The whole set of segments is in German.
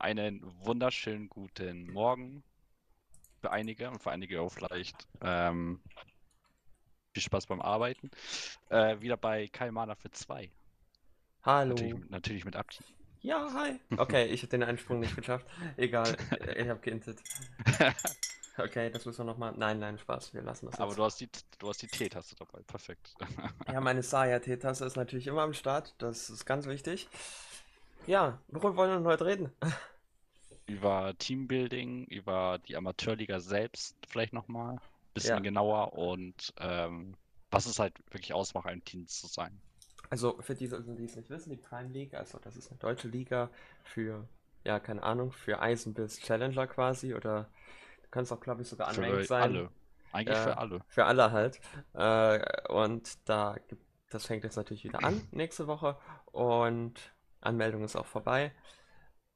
Einen wunderschönen guten Morgen für einige und für einige auch vielleicht ähm, viel Spaß beim Arbeiten. Äh, wieder bei Kai Mana für zwei. Hallo. Natürlich, natürlich mit Abdi. Ja, hi. Okay, ich habe den Einsprung nicht geschafft. Egal, ich habe geintet. Okay, das müssen wir nochmal. Nein, nein, Spaß, wir lassen das Aber jetzt. du hast die, du hast die T-Taste dabei. Perfekt. Ja, meine Saya-T-Taste ist natürlich immer am Start. Das ist ganz wichtig. Ja, worüber wollen wir denn heute reden? Über Teambuilding, über die Amateurliga selbst vielleicht nochmal. Bisschen Ja. genauer und ähm, was es halt wirklich ausmacht, ein Team zu sein. Also, für die, die es nicht wissen, die Prime League, also das ist eine deutsche Liga für, ja, keine Ahnung, für Eisen bis Challenger quasi. Oder du kannst auch, glaube ich, sogar Für unranked sein. alle. Eigentlich Ja. für alle. Für alle halt. Äh, und da gibt, das fängt jetzt natürlich wieder an nächste Woche und Anmeldung ist auch vorbei.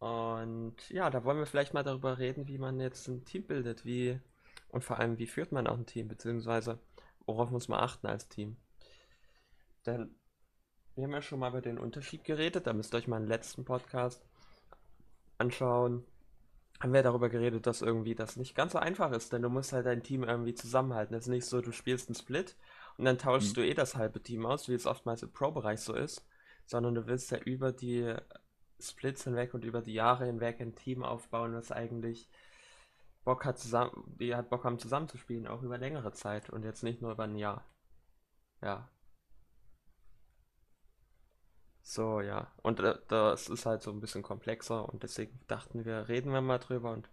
Und ja, da wollen wir vielleicht mal darüber reden, wie man jetzt ein Team bildet, wie und vor allem, wie führt man auch ein Team, beziehungsweise worauf muss man achten als Team. Denn wir haben ja schon mal über den Unterschied geredet, da müsst ihr euch mal den letzten Podcast anschauen. Haben wir darüber geredet, dass irgendwie das nicht ganz so einfach ist, denn du musst halt dein Team irgendwie zusammenhalten. Es ist nicht so, du spielst einen Split und dann tauschst Mhm. du eh das halbe Team aus, wie es oftmals im Pro-Bereich so ist, sondern du willst ja über die Splits hinweg und über die Jahre hinweg ein Team aufbauen, das eigentlich Bock hat zusammen, die hat Bock haben zusammenzuspielen, auch über längere Zeit und jetzt nicht nur über ein Jahr. Ja. So, ja. Und äh, das ist halt so ein bisschen komplexer und deswegen dachten wir, reden wir mal drüber und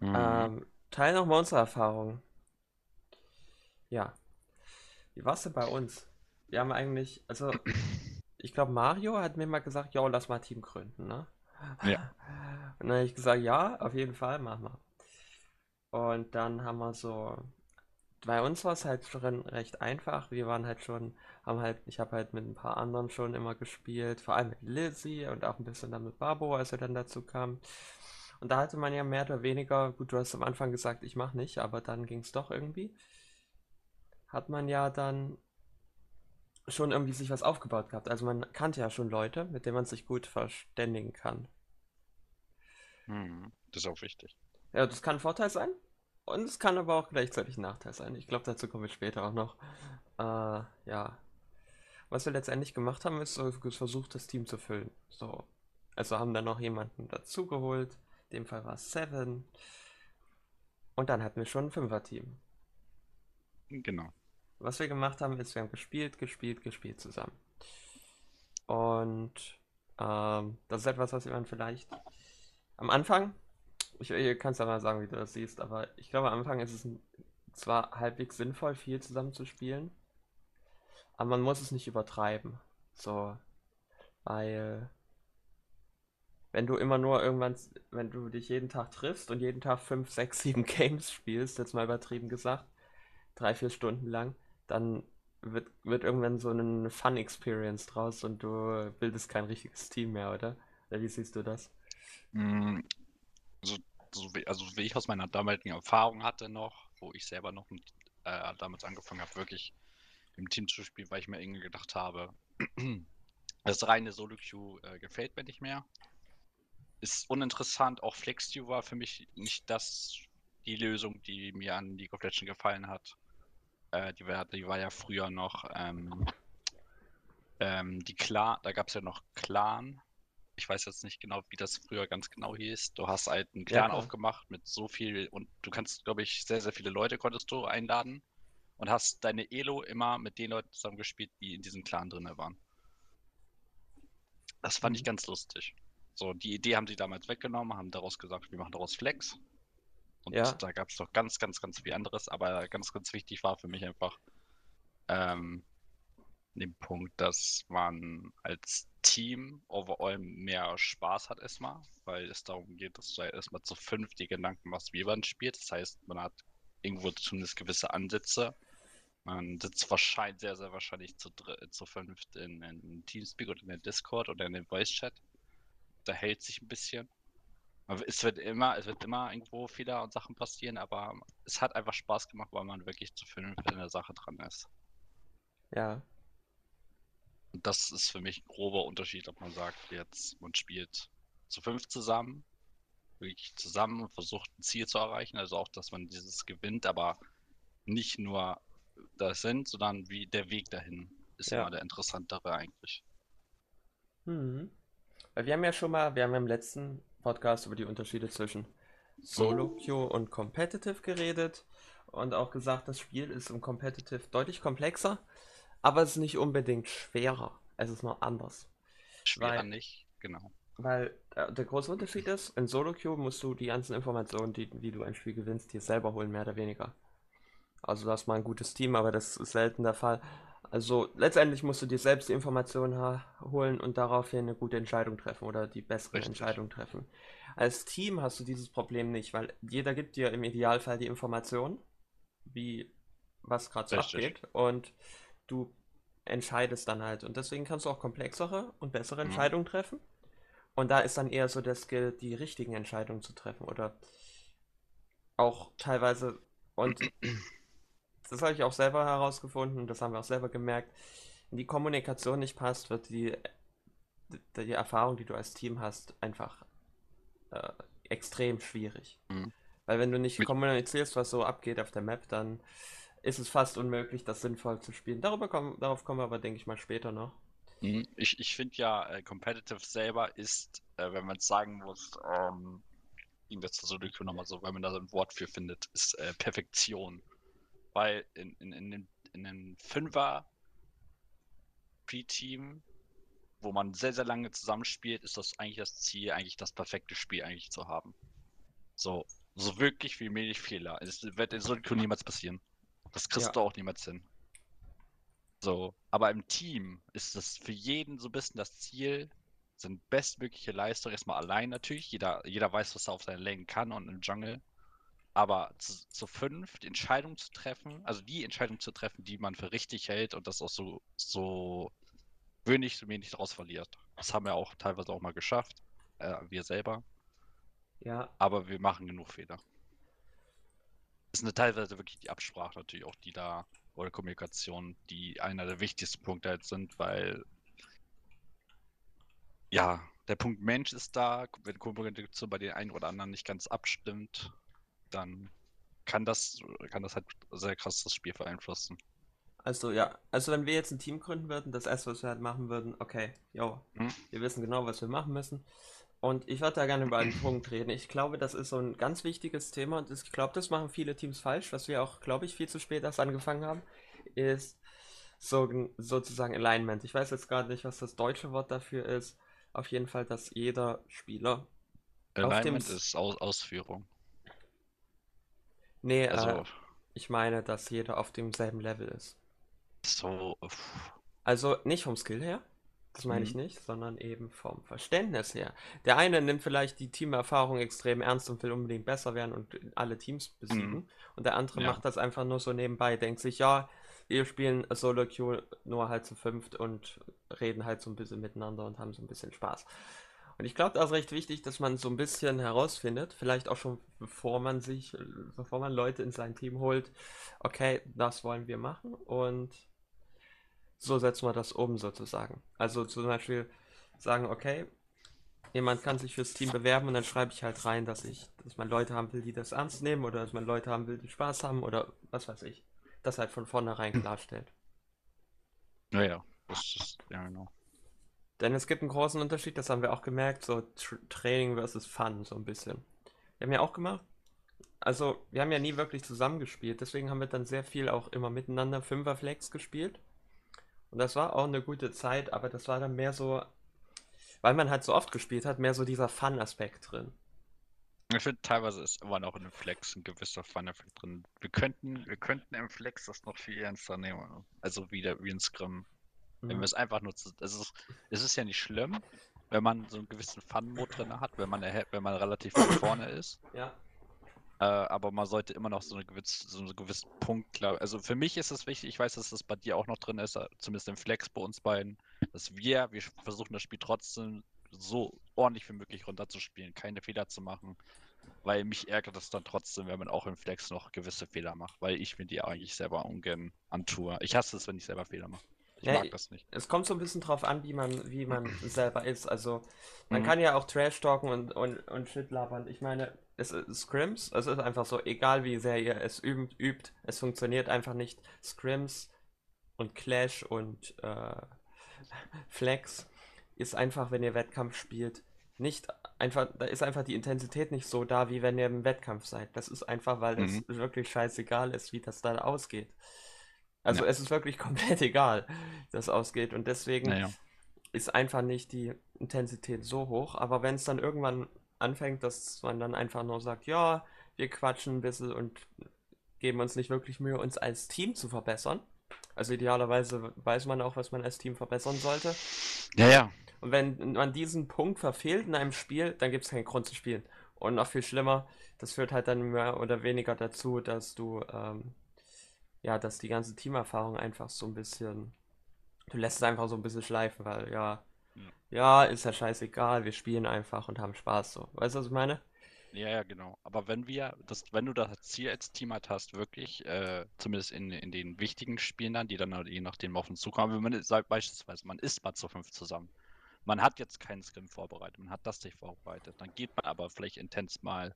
Mhm. ähm, teilen auch mal unsere Erfahrungen. Ja. Wie war's denn bei uns? Wir haben eigentlich, also, ich glaube, Mario hat mir mal gesagt, jo, lass mal ein Team gründen, ne? Ja. Und dann habe ich gesagt, ja, auf jeden Fall, mach mal. Und dann haben wir so, bei uns war es halt schon recht einfach. Wir waren halt schon, haben halt, ich habe halt mit ein paar anderen schon immer gespielt, vor allem mit Lizzie und auch ein bisschen dann mit Babo, als er dann dazu kam. Und da hatte man ja mehr oder weniger, gut, du hast am Anfang gesagt, ich mach nicht, aber dann ging es doch irgendwie. Hat man ja dann schon irgendwie sich was aufgebaut gehabt. Also man kannte ja schon Leute, mit denen man sich gut verständigen kann. Mhm. Das ist auch wichtig. Ja, das kann ein Vorteil sein und es kann aber auch gleichzeitig ein Nachteil sein. Ich glaube, dazu kommen wir später auch noch. Äh, ja. Was wir letztendlich gemacht haben, ist so versucht, das Team zu füllen. So. Also haben dann noch jemanden dazugeholt. In dem Fall war es Seven. Und dann hatten wir schon ein Fünfer-Team. Genau. Was wir gemacht haben, ist, wir haben gespielt, gespielt, gespielt zusammen. Und ähm, das ist etwas, was man vielleicht am Anfang, ich, ich kann es ja mal sagen, wie du das siehst, aber ich glaube, am Anfang ist es zwar halbwegs sinnvoll, viel zusammen zu spielen, aber man muss es nicht übertreiben. So, weil wenn du immer nur irgendwann, wenn du dich jeden Tag triffst und jeden Tag 5, 6, 7 Games spielst, jetzt mal übertrieben gesagt, drei, vier Stunden lang, dann wird, wird irgendwann so eine Fun-Experience draus und du bildest kein richtiges Team mehr, oder? Oder wie siehst du das? Mm, So, wie, also wie ich aus meiner damaligen Erfahrung hatte noch, wo ich selber noch mit, äh, damals angefangen habe, wirklich im Team zu spielen, weil ich mir irgendwie gedacht habe, das reine Solo-Queue äh, gefällt mir nicht mehr. Ist uninteressant, auch Flex-Queue war für mich nicht das, die Lösung, die mir an League of Legends gefallen hat. Äh, die, war, die war ja früher noch ähm, ähm, die Clan, da gab es ja noch Clan. Ich weiß jetzt nicht genau, wie das früher ganz genau hieß. Du hast halt einen Ja, Clan klar. aufgemacht mit so viel und du kannst, glaube ich, sehr, sehr viele Leute konntest du einladen und hast deine Elo immer mit den Leuten zusammen gespielt, die in diesem Clan drin waren. Das fand ich Mhm. ganz lustig. So, die Idee haben sie damals weggenommen, haben daraus gesagt, wir machen daraus Flex. Und Ja. da gab es noch ganz, ganz, ganz viel anderes, aber ganz, ganz wichtig war für mich einfach ähm, den Punkt, dass man als Team overall mehr Spaß hat erstmal, weil es darum geht, dass du halt erstmal zu fünf die Gedanken machst, wie man spielt. Das heißt, man hat irgendwo zumindest gewisse Ansätze. Man sitzt wahrscheinlich, sehr, sehr wahrscheinlich zu, zu fünft in, in Teamspeak oder in der Discord oder in dem Voice-Chat. Da hält sich ein bisschen. Es wird immer, es wird immer irgendwo Fehler und Sachen passieren, aber es hat einfach Spaß gemacht, weil man wirklich zu fünf in der Sache dran ist. Ja. Und das ist für mich ein grober Unterschied, ob man sagt, jetzt man spielt zu fünf zusammen, wirklich zusammen und versucht ein Ziel zu erreichen. Also auch, dass man dieses gewinnt, aber nicht nur das sind, sondern wie der Weg dahin ist Ja. immer der interessantere eigentlich. Mhm. Weil wir haben ja schon mal, wir haben ja im letzten Podcast über die Unterschiede zwischen Solo Queue und Competitive geredet und auch gesagt, das Spiel ist im Competitive deutlich komplexer, aber es ist nicht unbedingt schwerer. Es ist nur anders. Schwerer Weil- nicht, genau. Weil äh, der große Unterschied ist, in Solo Queue musst du die ganzen Informationen, die, wie du ein Spiel gewinnst, dir selber holen, mehr oder weniger. Also du hast mal ein gutes Team, aber das ist selten der Fall. Also letztendlich musst du dir selbst die Informationen holen und daraufhin eine gute Entscheidung treffen oder die bessere Richtig. Entscheidung treffen. Als Team hast du dieses Problem nicht, weil jeder gibt dir im Idealfall die Informationen, wie was gerade so abgeht und du entscheidest dann halt. Und deswegen kannst du auch komplexere und bessere Mhm. Entscheidungen treffen. Und da ist dann eher so der Skill, die richtigen Entscheidungen zu treffen oder auch teilweise, und das habe ich auch selber herausgefunden, das haben wir auch selber gemerkt, wenn die Kommunikation nicht passt, wird die, die, Erfahrung, die du als Team hast, einfach äh, extrem schwierig. Mhm. Weil wenn du nicht kommunizierst, was so abgeht auf der Map, dann ist es fast unmöglich, das sinnvoll zu spielen. Darüber kommen, darauf kommen wir aber, denke ich mal, später noch. Mhm. Ich, ich finde ja, äh, Competitive selber ist, äh, wenn man es sagen muss, ähm, ging das zu nochmal so, weil man da so ein Wort für findet, ist äh, Perfektion. Weil in, in, in, den, in den Fünfer Pre-Team, wo man sehr, sehr lange zusammenspielt, ist das eigentlich das Ziel, eigentlich das perfekte Spiel eigentlich zu haben. So, so wirklich wie wenig Fehler. Es wird in Solo Queue niemals passieren. Das kriegst Ja. du auch niemals hin. So, aber im Team ist das für jeden so ein bisschen das Ziel, sind bestmögliche Leistung, erstmal allein natürlich. Jeder, jeder weiß, was er auf seiner Lane kann und im Jungle. Aber zu, zu fünf die Entscheidung zu treffen, also die Entscheidung zu treffen, die man für richtig hält und das auch so, so wenig, so wenig daraus verliert. Das haben wir auch teilweise auch mal geschafft, äh, wir selber. Ja, Aber wir machen genug Fehler. Es ist eine teilweise wirklich die Absprache natürlich auch, die da, oder Kommunikation, die einer der wichtigsten Punkte halt sind, weil ja, der Punkt Mensch ist da, wenn Kommunikation bei den einen oder anderen nicht ganz abstimmt, dann kann das, kann das halt sehr krass das Spiel beeinflussen. Also ja, also wenn wir jetzt ein Team gründen würden, das erste, was wir halt machen würden, okay, jo, Hm? wir wissen genau, was wir machen müssen. Und ich würde da gerne über einen Punkt reden. Ich glaube, das ist so ein ganz wichtiges Thema und ich glaube, das machen viele Teams falsch, was wir auch, glaube ich, viel zu spät erst angefangen haben, ist so, sozusagen Alignment. Ich weiß jetzt gerade nicht, was das deutsche Wort dafür ist. Auf jeden Fall, dass jeder Spieler. Auf dem Alignment ist Aus Ausführung. Nee, Also, äh, ich meine, dass jeder auf demselben Level ist. so, uff, Also nicht vom Skill her, das meine ich Mhm. nicht, sondern eben vom Verständnis her. Der eine nimmt vielleicht die Teamerfahrung extrem ernst und will unbedingt besser werden und alle Teams besiegen. Und der andere Ja. macht das einfach nur so nebenbei, denkt sich, ja, wir spielen Solo Queue nur halt zu fünft und reden halt so ein bisschen miteinander und haben so ein bisschen Spaß. Und ich glaube, da ist recht wichtig, dass man so ein bisschen herausfindet, vielleicht auch schon bevor man sich, bevor man Leute in sein Team holt, okay, das wollen wir machen und so setzen wir das um sozusagen. Also zum Beispiel sagen, okay, jemand kann sich fürs Team bewerben und dann schreibe ich halt rein, dass ich, dass man Leute haben will, die das ernst nehmen oder dass man Leute haben will, die Spaß haben oder was weiß ich. Das halt von vornherein klarstellt. naja, das ist, ja genau. Denn es gibt einen großen Unterschied, das haben wir auch gemerkt, so Tr Training versus Fun, so ein bisschen. Wir haben ja auch gemacht, also wir haben ja nie wirklich zusammengespielt, deswegen haben wir dann sehr viel auch immer miteinander Fünferflex gespielt. Und das war auch eine gute Zeit, aber das war dann mehr so, weil man halt so oft gespielt hat, mehr so dieser Fun-Aspekt drin. Ich finde, teilweise ist immer noch in dem Flex ein gewisser Fun-Effekt drin. Wir könnten, wir könnten im Flex das noch viel ernster nehmen. Also wieder wie ein Scrum. Wenn Mhm. wir es einfach nur zu, es ist, es ist ja nicht schlimm, wenn man so einen gewissen Fun-Mode drin hat, wenn man, wenn man relativ weit vorne ist. Ja, Äh, aber man sollte immer noch so, eine gewisse, so einen gewissen Punkt, glaube Also für mich ist es wichtig, ich weiß, dass das bei dir auch noch drin ist, äh, zumindest im Flex bei uns beiden, dass wir, wir versuchen das Spiel trotzdem so ordentlich wie möglich runterzuspielen, keine Fehler zu machen. Weil mich ärgert es dann trotzdem, wenn man auch im Flex noch gewisse Fehler macht, weil ich mir die eigentlich selber ungern antue. Ich hasse es, wenn ich selber Fehler mache. Ich Ja, mag das nicht. Es kommt so ein bisschen drauf an, wie man, wie man selber ist. Also, man Mhm. kann ja auch Trash talken und, und, und Shit labern. Ich meine, es ist Scrims, es ist einfach so, egal wie sehr ihr es übt, übt es funktioniert einfach nicht. Scrims und Clash und äh, Flex ist einfach, wenn ihr Wettkampf spielt, nicht einfach, da ist einfach die Intensität nicht so da, wie wenn ihr im Wettkampf seid. Das ist einfach, weil es Mhm. wirklich scheißegal ist, wie das da ausgeht. Also Ja. es ist wirklich komplett egal, wie das ausgeht. Und deswegen Naja. ist einfach nicht die Intensität so hoch. Aber wenn es dann irgendwann anfängt, dass man dann einfach nur sagt, ja, wir quatschen ein bisschen und geben uns nicht wirklich Mühe, uns als Team zu verbessern. Also idealerweise weiß man auch, was man als Team verbessern sollte. Ja, ja. Und wenn man diesen Punkt verfehlt in einem Spiel, dann gibt es keinen Grund zu spielen. Und noch viel schlimmer, das führt halt dann mehr oder weniger dazu, dass du, ähm, ja, dass die ganze Teamerfahrung einfach so ein bisschen, du lässt es einfach so ein bisschen schleifen, weil ja, Ja. ist ja scheißegal, wir spielen einfach und haben Spaß so. Weißt du, was ich meine? Ja, ja, genau. Aber wenn wir, das, wenn du das Ziel als Team halt hast, wirklich, äh, zumindest in, in den wichtigen Spielen dann, die dann halt je nachdem auf uns zukommen, wenn man sagt, beispielsweise, man ist mal zu fünf zusammen. Man hat jetzt keinen Scrim vorbereitet, man hat das nicht vorbereitet. Dann geht man aber vielleicht intens mal,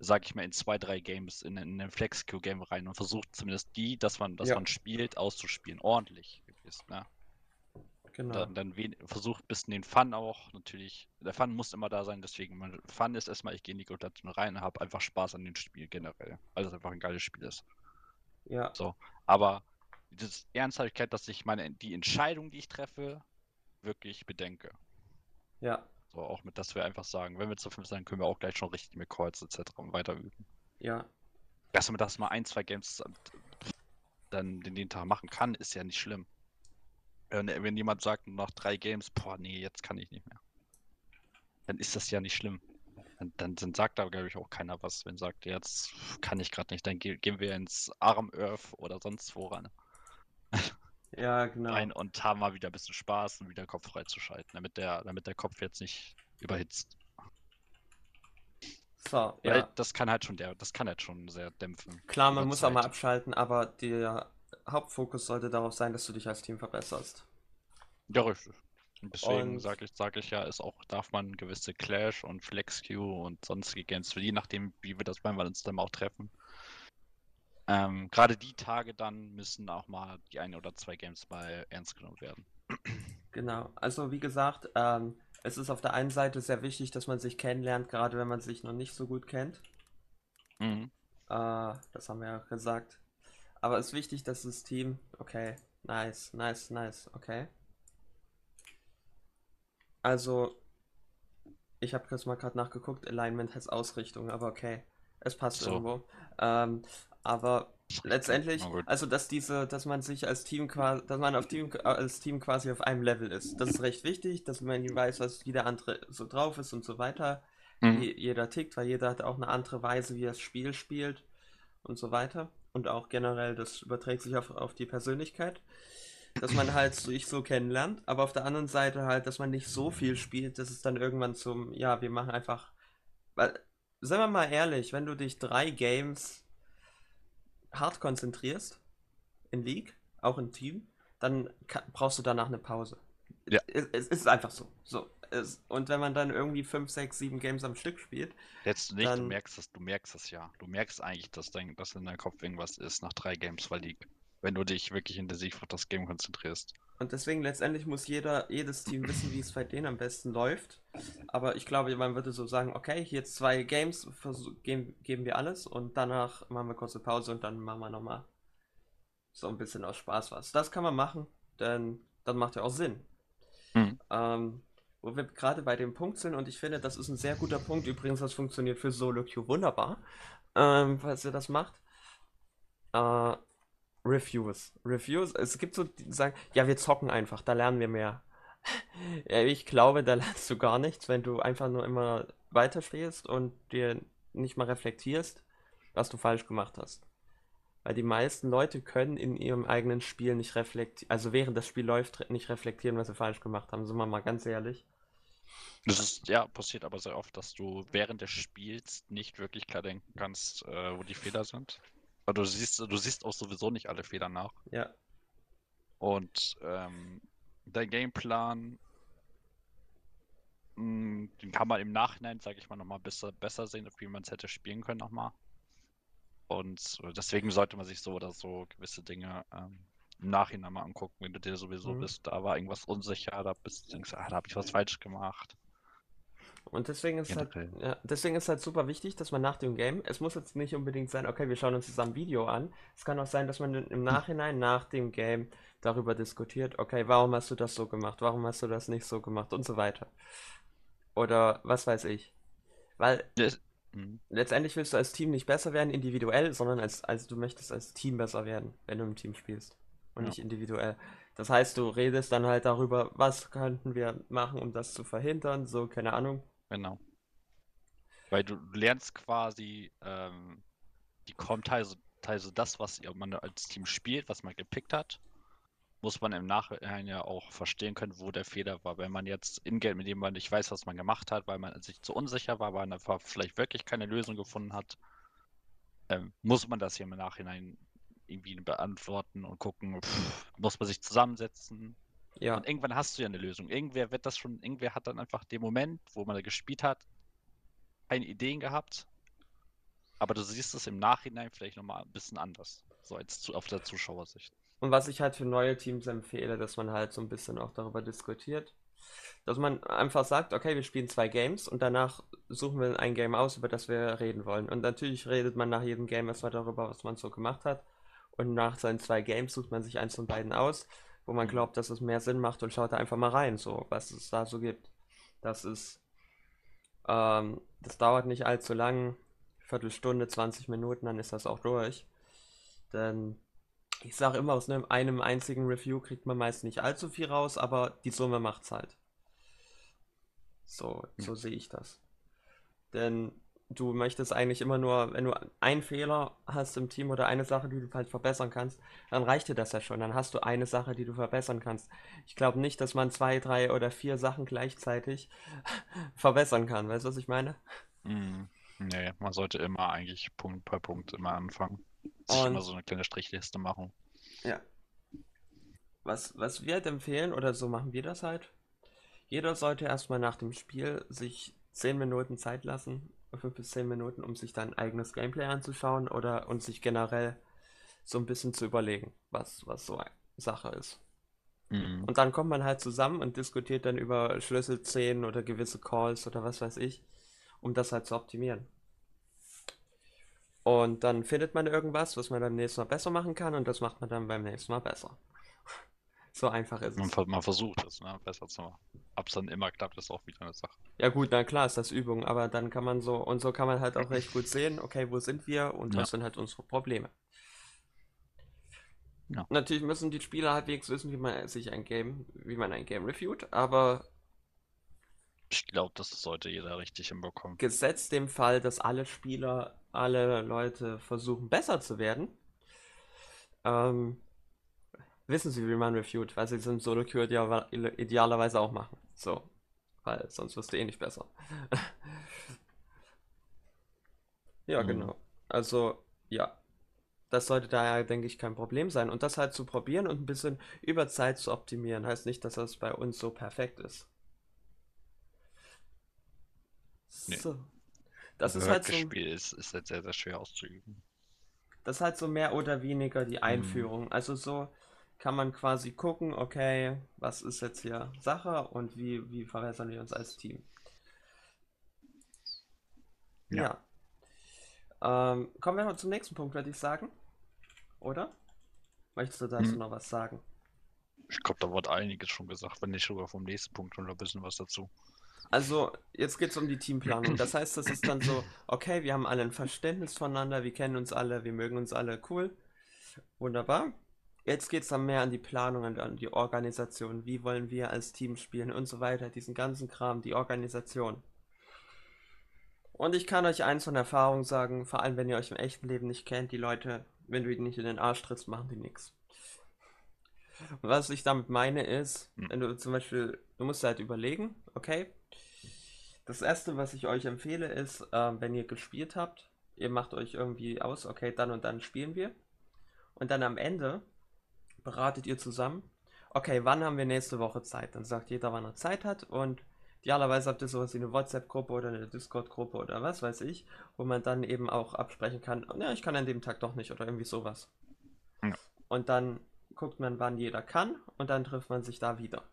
sag ich mal, in zwei, drei Games in, in ein Flex-Q-Game rein und versucht zumindest die, dass man, dass Ja. man spielt, auszuspielen. Ordentlich. Ist, ne? Genau. Dann, dann versucht ein bisschen den Fun auch natürlich. Der Fun muss immer da sein, deswegen man, Fun ist erstmal, ich gehe in die Rotation rein und habe einfach Spaß an dem Spiel generell, weil es einfach ein geiles Spiel ist. Ja, Aber diese Ernsthaftigkeit, dass ich meine, die Entscheidung, die ich treffe, wirklich bedenke. ja, So auch mit, dass wir einfach sagen, wenn wir zu fünf sein, können wir auch gleich schon richtig mit Calls etc. weiter üben. ja, Dass man das mal ein, zwei Games dann den, den Tag machen kann, ist ja nicht schlimm. Wenn, wenn jemand sagt nach drei Games, boah, nee, jetzt kann ich nicht mehr. Dann ist das ja nicht schlimm. Dann, dann, dann sagt da, glaube ich, auch keiner was, wenn sagt, jetzt kann ich gerade nicht, dann ge gehen wir ins Arm Earth oder sonst wo ran, ja, genau. rein und haben mal wieder ein bisschen Spaß und wieder Kopf frei zu schalten, damit der, damit der Kopf jetzt nicht überhitzt. So, Weil ja. das kann halt schon der, das kann halt schon sehr dämpfen. Klar, man muss auch mal Zeit. abschalten, aber der Hauptfokus sollte darauf sein, dass du dich als Team verbesserst. Ja, richtig. Und deswegen sage ich, sag ich ja, ist auch, darf man gewisse Clash und Flex-Queue und sonstige Games, je nachdem, wie wir das, wir uns dann auch treffen. Ähm, Gerade die Tage dann müssen auch mal die ein oder zwei Games mal ernst genommen werden. Genau. Also wie gesagt, ähm, es ist auf der einen Seite sehr wichtig, dass man sich kennenlernt, gerade wenn man sich noch nicht so gut kennt. Mhm. Äh, das haben wir ja gesagt. Aber es ist wichtig, dass das Team. Okay, nice, nice, nice, okay. Also, ich habe jetzt mal gerade nachgeguckt, Alignment heißt Ausrichtung, aber okay, es passt So. irgendwo. Ähm, aber letztendlich, also dass diese, dass man sich als Team quasi, dass man auf Team, als Team quasi auf einem Level ist, das ist recht wichtig, dass man weiß, was wie der andere so drauf ist und so weiter Mhm. wie jeder tickt, weil jeder hat auch eine andere Weise, wie er das Spiel spielt und so weiter. Und auch generell, das überträgt sich auf, auf die Persönlichkeit, dass man halt sich so kennenlernt, aber auf der anderen Seite halt, dass man nicht so viel spielt, dass es dann irgendwann zum, ja, wir machen einfach, weil, seien wir mal ehrlich, wenn du dich drei Games hart konzentrierst, in League, auch im Team, dann brauchst du danach eine Pause. Ja. Es, es ist einfach so. So. Es, und wenn man dann irgendwie 5, 6, 7 Games am Stück spielt, Jetzt nicht, du Dann- merkst es, du merkst es ja. Du merkst eigentlich, dass, dein, dass in deinem Kopf irgendwas ist nach drei Games League. Wenn du dich wirklich intensiv auf das Game konzentrierst. Und deswegen letztendlich muss jeder, jedes Team wissen, wie es bei denen am besten läuft. Aber ich glaube, man würde so sagen, okay, hier zwei Games geben, geben wir alles und danach machen wir kurze Pause und dann machen wir nochmal so ein bisschen aus Spaß was. Das kann man machen, denn dann macht ja auch Sinn. Mhm. Ähm, wo wir gerade bei dem Punkt sind und ich finde, das ist ein sehr guter Punkt. Übrigens, das funktioniert für Solo Queue wunderbar, ähm, falls ihr das macht. Äh, Reviews. Reviews, es gibt so, die sagen, ja, wir zocken einfach, da lernen wir mehr. Ja, ich glaube, da lernst du gar nichts, wenn du einfach nur immer weiterspielst und dir nicht mal reflektierst, was du falsch gemacht hast. Weil die meisten Leute können in ihrem eigenen Spiel nicht reflektieren, also während das Spiel läuft, nicht reflektieren, was sie falsch gemacht haben. Sind wir mal ganz ehrlich. Das ist, ja, passiert aber sehr oft, dass du während des Spiels nicht wirklich klar denken kannst, äh, wo die Fehler sind. Weil du siehst, du siehst auch sowieso nicht alle Fehler nach. Ja. Und ähm, der Gameplan, mh, mm, den kann man im Nachhinein, sage ich mal, nochmal besser, besser sehen, wie man es hätte spielen können nochmal. Und deswegen sollte man sich so oder so gewisse Dinge ähm, im Nachhinein mal angucken, wenn du dir sowieso mhm. bist, da war irgendwas unsicher, da bist du denkst, ah, da habe ich was falsch gemacht. Und deswegen ist, halt, ja, deswegen ist halt super wichtig, dass man nach dem Game, es muss jetzt nicht unbedingt sein, okay, wir schauen uns zusammen Video an. Es kann auch sein, dass man im Nachhinein nach dem Game darüber diskutiert, okay, warum hast du das so gemacht, warum hast du das nicht so gemacht und so weiter. Oder was weiß ich. Weil das, mhm. letztendlich willst du als Team nicht besser werden individuell, sondern als, als du möchtest als Team besser werden, wenn du im Team spielst und ja. nicht individuell. Das heißt, du redest dann halt darüber, was könnten wir machen, um das zu verhindern, so, keine Ahnung. Genau. Weil du lernst quasi, ähm, die kommt teilweise, teilweise das, was man als Team spielt, was man gepickt hat, muss man im Nachhinein ja auch verstehen können, wo der Fehler war. Wenn man jetzt in-game, mit dem man nicht weiß, was man gemacht hat, weil man sich zu unsicher war, weil man einfach vielleicht wirklich keine Lösung gefunden hat, ähm, muss man das hier im Nachhinein irgendwie beantworten und gucken, pff, muss man sich zusammensetzen. Ja. Und irgendwann hast du ja eine Lösung. Irgendwer wird das schon, irgendwer hat dann einfach den Moment, wo man da gespielt hat, keine Ideen gehabt. Aber du siehst es im Nachhinein vielleicht nochmal ein bisschen anders. So als zu, auf der Zuschauersicht. Und was ich halt für neue Teams empfehle, dass man halt so ein bisschen auch darüber diskutiert. Dass man einfach sagt, okay, wir spielen zwei Games und danach suchen wir ein Game aus, über das wir reden wollen. Und natürlich redet man nach jedem Game erstmal darüber, was man so gemacht hat. Und nach seinen zwei Games sucht man sich eins von beiden aus, wo man glaubt, dass es mehr Sinn macht und schaut da einfach mal rein, so, was es da so gibt. Das ist, ähm, das dauert nicht allzu lang, Viertelstunde, 20 Minuten, dann ist das auch durch. Denn ich sage immer, aus einem, einzigen Review kriegt man meist nicht allzu viel raus, aber die Summe macht's halt. So, so hm. sehe ich das. Denn du möchtest eigentlich immer nur, wenn du einen Fehler hast im Team oder eine Sache, die du halt verbessern kannst, dann reicht dir das ja schon. Dann hast du eine Sache, die du verbessern kannst. Ich glaube nicht, dass man zwei, drei oder vier Sachen gleichzeitig verbessern kann. Weißt du, was ich meine? Mm, nee, man sollte immer eigentlich Punkt bei Punkt immer anfangen. Sich immer so eine kleine Strichliste machen. Ja. Was, was wir halt empfehlen, oder so machen wir das halt, jeder sollte erstmal nach dem Spiel sich 10 Minuten Zeit lassen, 5 bis 10 Minuten, um sich dann eigenes Gameplay anzuschauen oder und sich generell so ein bisschen zu überlegen, was, was so eine Sache ist. Mhm. Und dann kommt man halt zusammen und diskutiert dann über Schlüsselszenen oder gewisse Calls oder was weiß ich, um das halt zu optimieren. Und dann findet man irgendwas, was man beim nächsten Mal besser machen kann und das macht man dann beim nächsten Mal besser. So einfach ist es. Man, versucht es, ne, besser zu machen. Ob es dann immer klappt, ist auch wieder eine Sache. Ja gut, na klar ist das Übung, aber dann kann man so, und so kann man halt auch recht gut sehen, okay, wo sind wir und ja. was sind halt unsere Probleme. Ja. Natürlich müssen die Spieler halbwegs wissen, wie man sich ein Game, wie man ein Game reviewt, aber ich glaube, das sollte jeder richtig hinbekommen. Gesetzt dem Fall, dass alle Spieler, alle Leute versuchen besser zu werden, ähm, wissen sie, wie man reviewt, weil sie es im Solo-Queue idealerweise auch machen. So. Weil sonst wirst du eh nicht besser. ja, mhm. genau. Also, ja. Das sollte daher, denke ich, kein Problem sein. Und das halt zu probieren und ein bisschen über Zeit zu optimieren, heißt nicht, dass das bei uns so perfekt ist. Nee. So. Das also ist halt so. Spiel ist, ist halt sehr, sehr schwer auszuüben. Das ist halt so mehr oder weniger die mhm. Einführung. Mhm. Also so, kann man quasi gucken, okay, was ist jetzt hier Sache und wie, wie verbessern wir uns als Team. Ja. ja. Ähm, kommen wir noch zum nächsten Punkt, würde ich sagen. Oder? Möchtest du dazu hm. noch was sagen? Ich glaube, da wurde einiges schon gesagt, wenn nicht sogar vom nächsten Punkt schon ein bisschen was dazu. Also, jetzt geht es um die Teamplanung. Das heißt, das ist dann so, okay, wir haben alle ein Verständnis voneinander, wir kennen uns alle, wir mögen uns alle, cool. Wunderbar. Jetzt geht es dann mehr an die Planung und an die Organisation. Wie wollen wir als Team spielen und so weiter. Diesen ganzen Kram, die Organisation. Und ich kann euch eins von Erfahrung sagen, vor allem wenn ihr euch im echten Leben nicht kennt, die Leute, wenn du die nicht in den Arsch trittst, machen die nichts. Was ich damit meine ist, hm. wenn du zum Beispiel, du musst halt überlegen, okay, das erste, was ich euch empfehle, ist, äh, wenn ihr gespielt habt, ihr macht euch irgendwie aus, okay, dann und dann spielen wir. Und dann am Ende beratet ihr zusammen. Okay, wann haben wir nächste Woche Zeit? Dann sagt jeder, wann er Zeit hat und idealerweise habt ihr sowas wie eine WhatsApp-Gruppe oder eine Discord-Gruppe oder was weiß ich, wo man dann eben auch absprechen kann, ja, ich kann an dem Tag doch nicht oder irgendwie sowas. Ja. Und dann guckt man, wann jeder kann und dann trifft man sich da wieder.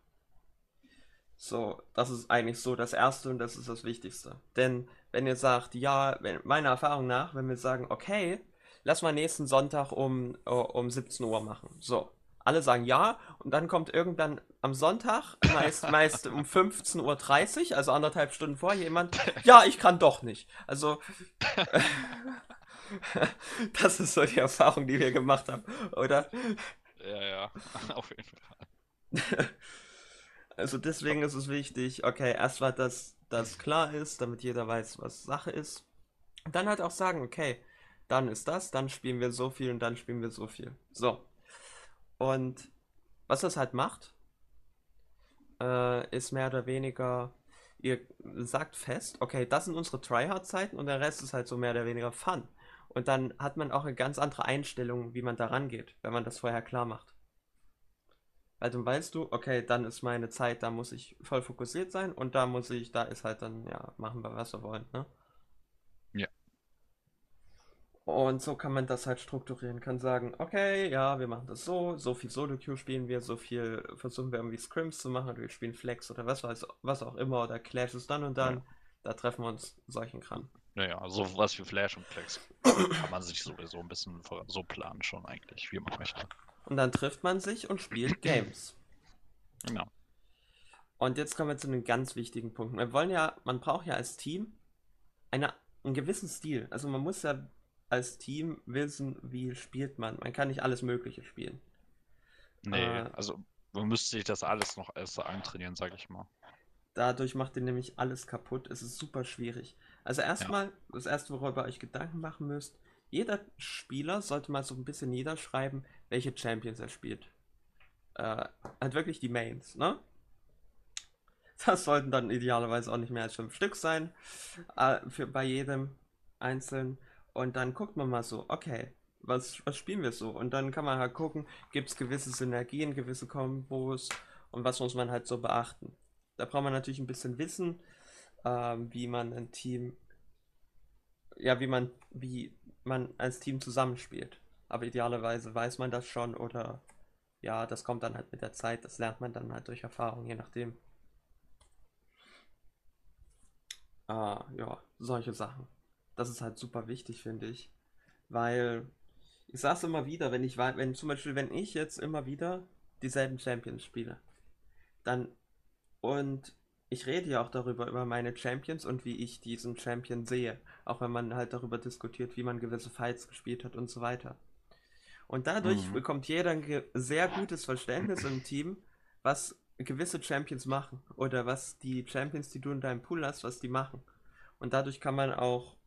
So, das ist eigentlich so das Erste und das ist das Wichtigste. Denn wenn ihr sagt, ja, wenn, meiner Erfahrung nach, wenn wir sagen, okay, lass mal nächsten Sonntag um, uh, um 17 Uhr machen. So, alle sagen ja und dann kommt irgendwann am Sonntag, meist, meist um 15.30 Uhr, also anderthalb Stunden vor, jemand, ja, ich kann doch nicht. Also, das ist so die Erfahrung, die wir gemacht haben, oder? Ja, ja, auf jeden Fall. Also deswegen ist es wichtig, okay, erstmal, dass das klar ist, damit jeder weiß, was Sache ist. Und dann halt auch sagen, okay, dann ist das, dann spielen wir so viel und dann spielen wir so viel. So. Und was das halt macht, äh, ist mehr oder weniger, ihr sagt fest, okay, das sind unsere Tryhard-Zeiten und der Rest ist halt so mehr oder weniger Fun. Und dann hat man auch eine ganz andere Einstellung, wie man da rangeht, wenn man das vorher klar macht. Weil dann weißt du, okay, dann ist meine Zeit, da muss ich voll fokussiert sein und da muss ich, da ist halt dann, ja, machen wir, was wir wollen, ne? Und so kann man das halt strukturieren, kann sagen, okay, ja, wir machen das so, so viel Solo-Queue spielen wir, so viel versuchen wir irgendwie Scrims zu machen, oder wir spielen Flex oder was weiß, was auch immer, oder Clashes dann und dann, ja. da treffen wir uns solchen Kram. Naja, so was wie Flash und Flex kann man sich sowieso ein bisschen so planen schon eigentlich, wie man möchte. Und dann trifft man sich und spielt Games. Genau. Und jetzt kommen wir zu einem ganz wichtigen Punkt. Wir wollen ja, man braucht ja als Team eine, einen gewissen Stil. Also man muss ja als Team wissen, wie spielt man. Man kann nicht alles Mögliche spielen. Nee, äh, also man müsste sich das alles noch erst antrainieren, sag ich mal. Dadurch macht ihr nämlich alles kaputt. Es ist super schwierig. Also erstmal, ja. das erste, worüber ihr euch Gedanken machen müsst, jeder Spieler sollte mal so ein bisschen niederschreiben, welche Champions er spielt. Äh, halt wirklich die Mains, ne? Das sollten dann idealerweise auch nicht mehr als fünf Stück sein, äh, für, bei jedem einzeln. Und dann guckt man mal so, okay, was, was spielen wir so? Und dann kann man halt gucken, gibt es gewisse Synergien, gewisse Kombos und was muss man halt so beachten. Da braucht man natürlich ein bisschen Wissen, äh, wie man ein Team, ja, wie man, wie man als Team zusammenspielt. Aber idealerweise weiß man das schon oder ja, das kommt dann halt mit der Zeit, das lernt man dann halt durch Erfahrung, je nachdem. Ah, ja, solche Sachen. Das ist halt super wichtig, finde ich. Weil, ich sag's immer wieder, wenn ich wenn zum Beispiel, wenn ich jetzt immer wieder dieselben Champions spiele, dann und ich rede ja auch darüber, über meine Champions und wie ich diesen Champion sehe. Auch wenn man halt darüber diskutiert, wie man gewisse Fights gespielt hat und so weiter. Und dadurch mhm. bekommt jeder ein sehr gutes Verständnis im Team, was gewisse Champions machen. Oder was die Champions, die du in deinem Pool hast, was die machen. Und dadurch kann man auch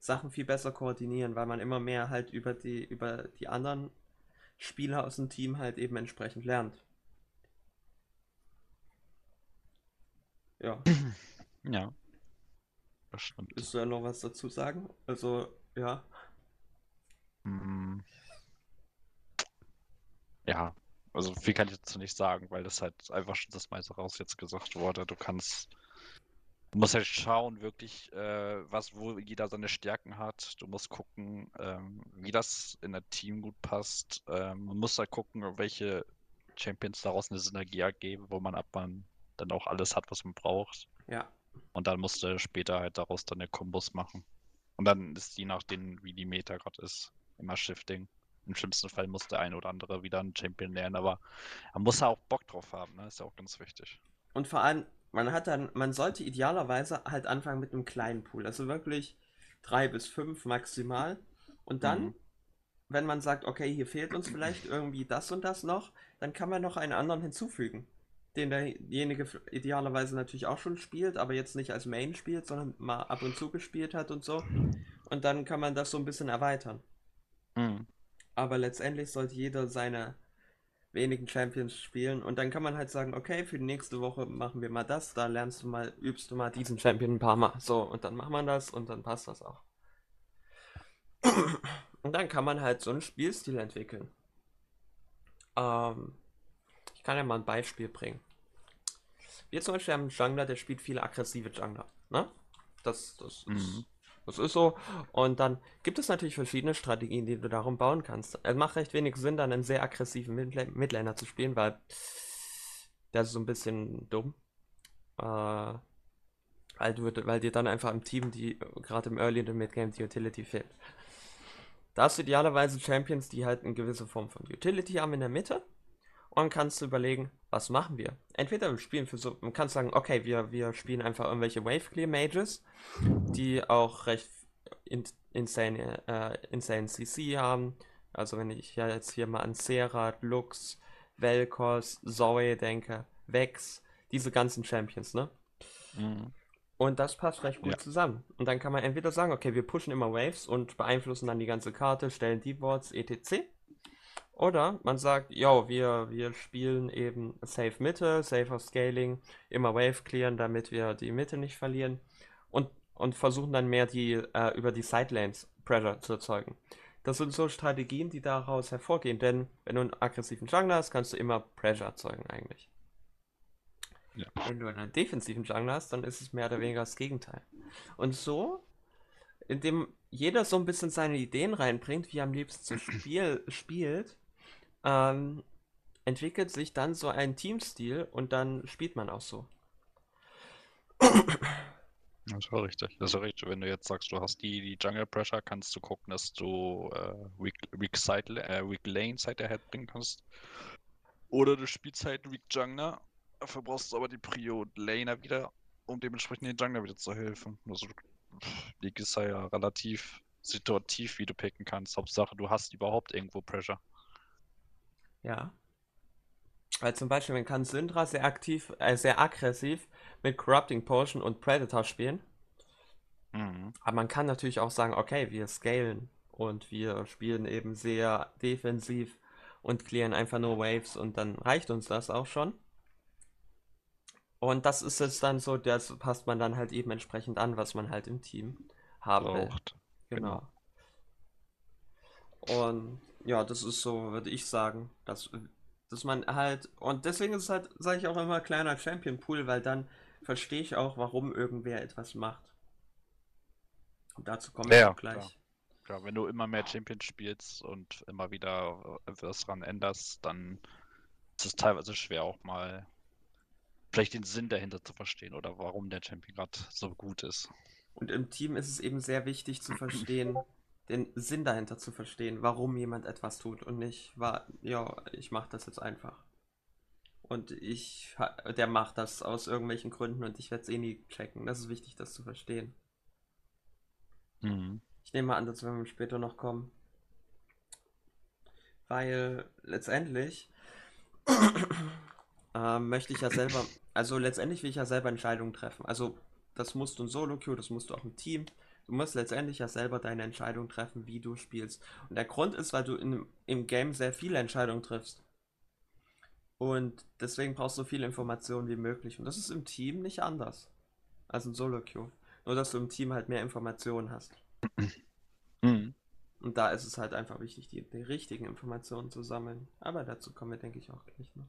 Sachen viel besser koordinieren, weil man immer mehr halt über die, über die anderen Spieler aus dem Team halt eben entsprechend lernt. Ja. Ja. Das stimmt. Willst du ja noch was dazu sagen? Also, ja. Mm. Ja, also viel kann ich dazu nicht sagen, weil das halt einfach schon das meiste raus jetzt gesagt wurde. Du kannst, du musst halt schauen, wirklich, äh, was, wo jeder seine Stärken hat. Du musst gucken, ähm, wie das in der Team gut passt. Ähm, man muss halt gucken, welche Champions daraus eine Synergie ergeben, wo man ab man dann auch alles hat, was man braucht. Ja. Und dann musst du später halt daraus dann eine Kombos machen. Und dann ist je nachdem, wie die Meta gerade ist, immer Shifting. Im schlimmsten Fall muss der eine oder andere wieder einen Champion lernen, aber man muss ja auch Bock drauf haben, ne? Ist ja auch ganz wichtig. Und vor allem, man hat dann, man sollte idealerweise halt anfangen mit einem kleinen Pool. Also wirklich drei bis fünf maximal. Und dann, mhm. wenn man sagt, okay, hier fehlt uns vielleicht irgendwie das und das noch, dann kann man noch einen anderen hinzufügen. Den derjenige idealerweise natürlich auch schon spielt, aber jetzt nicht als Main spielt, sondern mal ab und zu gespielt hat und so. Und dann kann man das so ein bisschen erweitern. Mhm. Aber letztendlich sollte jeder seine wenigen Champions spielen und dann kann man halt sagen, okay, für die nächste Woche machen wir mal das, da lernst du mal, übst du mal diesen Champion ein paar Mal. So, und dann macht man das und dann passt das auch. Und dann kann man halt so einen Spielstil entwickeln. Ähm, ich kann ja mal ein Beispiel bringen. Wir zum Beispiel haben einen Jungler, der spielt viele aggressive Jungler. Ne? Das, das, mhm. ist, das ist so. Und dann gibt es natürlich verschiedene Strategien, die du darum bauen kannst. Es macht recht wenig Sinn, dann einen sehr aggressiven Midlaner zu spielen, weil der ist so ein bisschen dumm. Äh, weil, du, weil dir dann einfach im Team, die gerade im Early und Midgame, die Utility fehlt. Da hast du idealerweise Champions, die halt eine gewisse Form von Utility haben in der Mitte. Und kannst du überlegen, was machen wir? Entweder wir spielen für so, man kann sagen, okay, wir, wir spielen einfach irgendwelche Wave Clear Mages, die auch recht in, insane, äh, insane CC haben. Also wenn ich ja jetzt hier mal an Serat, Lux, Velkos, Zoe denke, Vex, diese ganzen Champions, ne? Mhm. Und das passt recht gut ja. zusammen. Und dann kann man entweder sagen, okay, wir pushen immer Waves und beeinflussen dann die ganze Karte, stellen die Boards, etc. Oder man sagt, yo, wir, wir spielen eben Safe Mitte, Safer Scaling, immer Wave clearen, damit wir die Mitte nicht verlieren. Und, und versuchen dann mehr die äh, über die Sidelanes Pressure zu erzeugen. Das sind so Strategien, die daraus hervorgehen, denn wenn du einen aggressiven Jungler hast, kannst du immer Pressure erzeugen eigentlich. Ja. Wenn du einen defensiven Jungler hast, dann ist es mehr oder weniger das Gegenteil. Und so, indem jeder so ein bisschen seine Ideen reinbringt, wie er am liebsten Spiel spielt, ähm, entwickelt sich dann so ein Teamstil und dann spielt man auch so. Das auch richtig. Das ist richtig. Wenn du jetzt sagst, du hast die, die Jungle Pressure, kannst du gucken, dass du äh, Weak, Weak, Side, äh, Weak Lane Side Ahead bringen kannst. Oder du spielst halt Weak Jungler Dafür brauchst du aber die Prio Laner wieder, um dementsprechend den Jungler wieder zu helfen. Also, die ist ja relativ situativ, wie du picken kannst. Hauptsache, du hast überhaupt irgendwo Pressure. Ja. Weil zum Beispiel, man kann Syndra sehr aktiv, äh, sehr aggressiv mit Corrupting Potion und Predator spielen. Mhm. Aber man kann natürlich auch sagen, okay, wir scalen und wir spielen eben sehr defensiv und clearen einfach nur Waves und dann reicht uns das auch schon. Und das ist jetzt dann so, das passt man dann halt eben entsprechend an, was man halt im Team haben Braucht. will. Genau. genau. Und ja, das ist so, würde ich sagen, dass, dass man halt, und deswegen ist es halt, sage ich auch immer, kleiner Champion Pool, weil dann verstehe ich auch, warum irgendwer etwas macht. Und dazu kommen wir ja, gleich. Klar. klar. wenn du immer mehr Champions spielst und immer wieder etwas dran änderst, dann ist es teilweise schwer auch mal vielleicht den Sinn dahinter zu verstehen oder warum der Champion gerade so gut ist. Und im Team ist es eben sehr wichtig zu verstehen, den Sinn dahinter zu verstehen, warum jemand etwas tut und nicht, war, ja, ich mache das jetzt einfach. Und ich, der macht das aus irgendwelchen Gründen und ich werde es eh nie checken. Das ist wichtig, das zu verstehen. Mhm. Ich nehme mal an, dass wir später noch kommen. Weil letztendlich äh, möchte ich ja selber also letztendlich will ich ja selber Entscheidungen treffen. Also das musst du in Solo-Queue, das musst du auch im Team. Du musst letztendlich ja selber deine Entscheidung treffen, wie du spielst. Und der Grund ist, weil du in, im Game sehr viele Entscheidungen triffst. Und deswegen brauchst du so viele Informationen wie möglich. Und das ist im Team nicht anders als in Solo-Queue. Nur, dass du im Team halt mehr Informationen hast. Mhm. Und da ist es halt einfach wichtig, die, die richtigen Informationen zu sammeln. Aber dazu kommen wir, denke ich, auch gleich noch.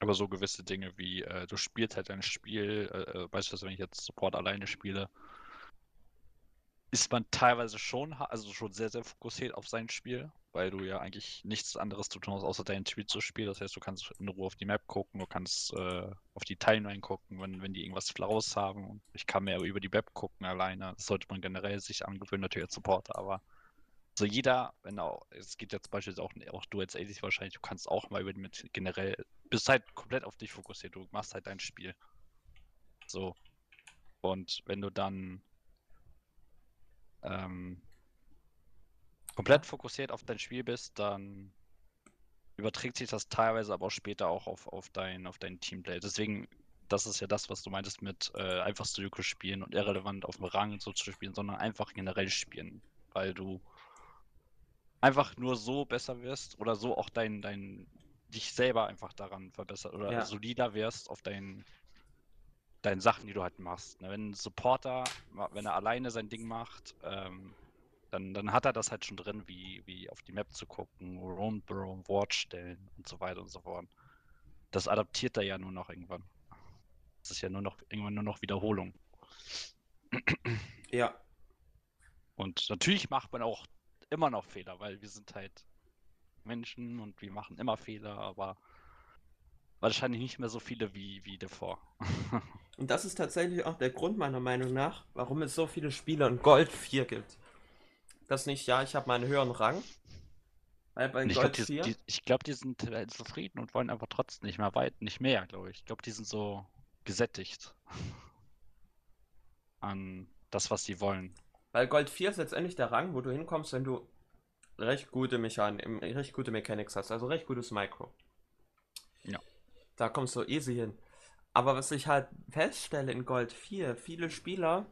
Aber so gewisse Dinge wie, äh, du spielst halt ein Spiel, äh, äh beispielsweise wenn ich jetzt Support alleine spiele, ist man teilweise schon, also schon sehr, sehr fokussiert auf sein Spiel, weil du ja eigentlich nichts anderes zu tun hast, außer dein Spiel zu spielen. Das heißt, du kannst in Ruhe auf die Map gucken, du kannst äh, auf die Timeline gucken, wenn, wenn die irgendwas Flaues haben. Ich kann mehr über die Map gucken alleine. Das sollte man generell sich angewöhnen, natürlich als Supporter, aber so jeder, wenn auch, es geht jetzt beispielsweise auch, auch du als ADC wahrscheinlich, du kannst auch mal über die mit generell, bist halt komplett auf dich fokussiert, du machst halt dein Spiel. So. Und wenn du dann ähm, komplett fokussiert auf dein Spiel bist, dann überträgt sich das teilweise aber auch später auch auf, auf, dein, auf dein Teamplay. Deswegen, das ist ja das, was du meintest mit äh, einfach Sudoku spielen und irrelevant auf dem Rang so zu spielen, sondern einfach generell spielen, weil du einfach nur so besser wirst oder so auch dein, dein dich selber einfach daran verbessert oder ja. solider wirst auf deinen deinen Sachen, die du halt machst. Ne? Wenn ein Supporter, wenn er alleine sein Ding macht, ähm, dann, dann hat er das halt schon drin, wie, wie auf die Map zu gucken, Round Roam, Ward stellen und so weiter und so fort. Das adaptiert er ja nur noch irgendwann. Das ist ja nur noch irgendwann nur noch Wiederholung. Ja. Und natürlich macht man auch immer noch Fehler, weil wir sind halt Menschen und wir machen immer Fehler, aber wahrscheinlich nicht mehr so viele wie, wie davor. Und das ist tatsächlich auch der Grund meiner Meinung nach, warum es so viele Spieler in Gold 4 gibt. Das nicht, ja, ich habe meinen höheren Rang. Weil bei ich Gold glaube, die, 4, die, ich glaub, die sind äh, zufrieden und wollen aber trotzdem nicht mehr weit, nicht mehr, glaube ich. Ich glaube, die sind so gesättigt an das, was sie wollen. weil Gold 4 ist letztendlich der Rang, wo du hinkommst, wenn du recht gute Mechanik, recht gute Mechanics hast, also recht gutes Micro. Ja. Da kommst du easy hin. Aber was ich halt feststelle in Gold 4, viele Spieler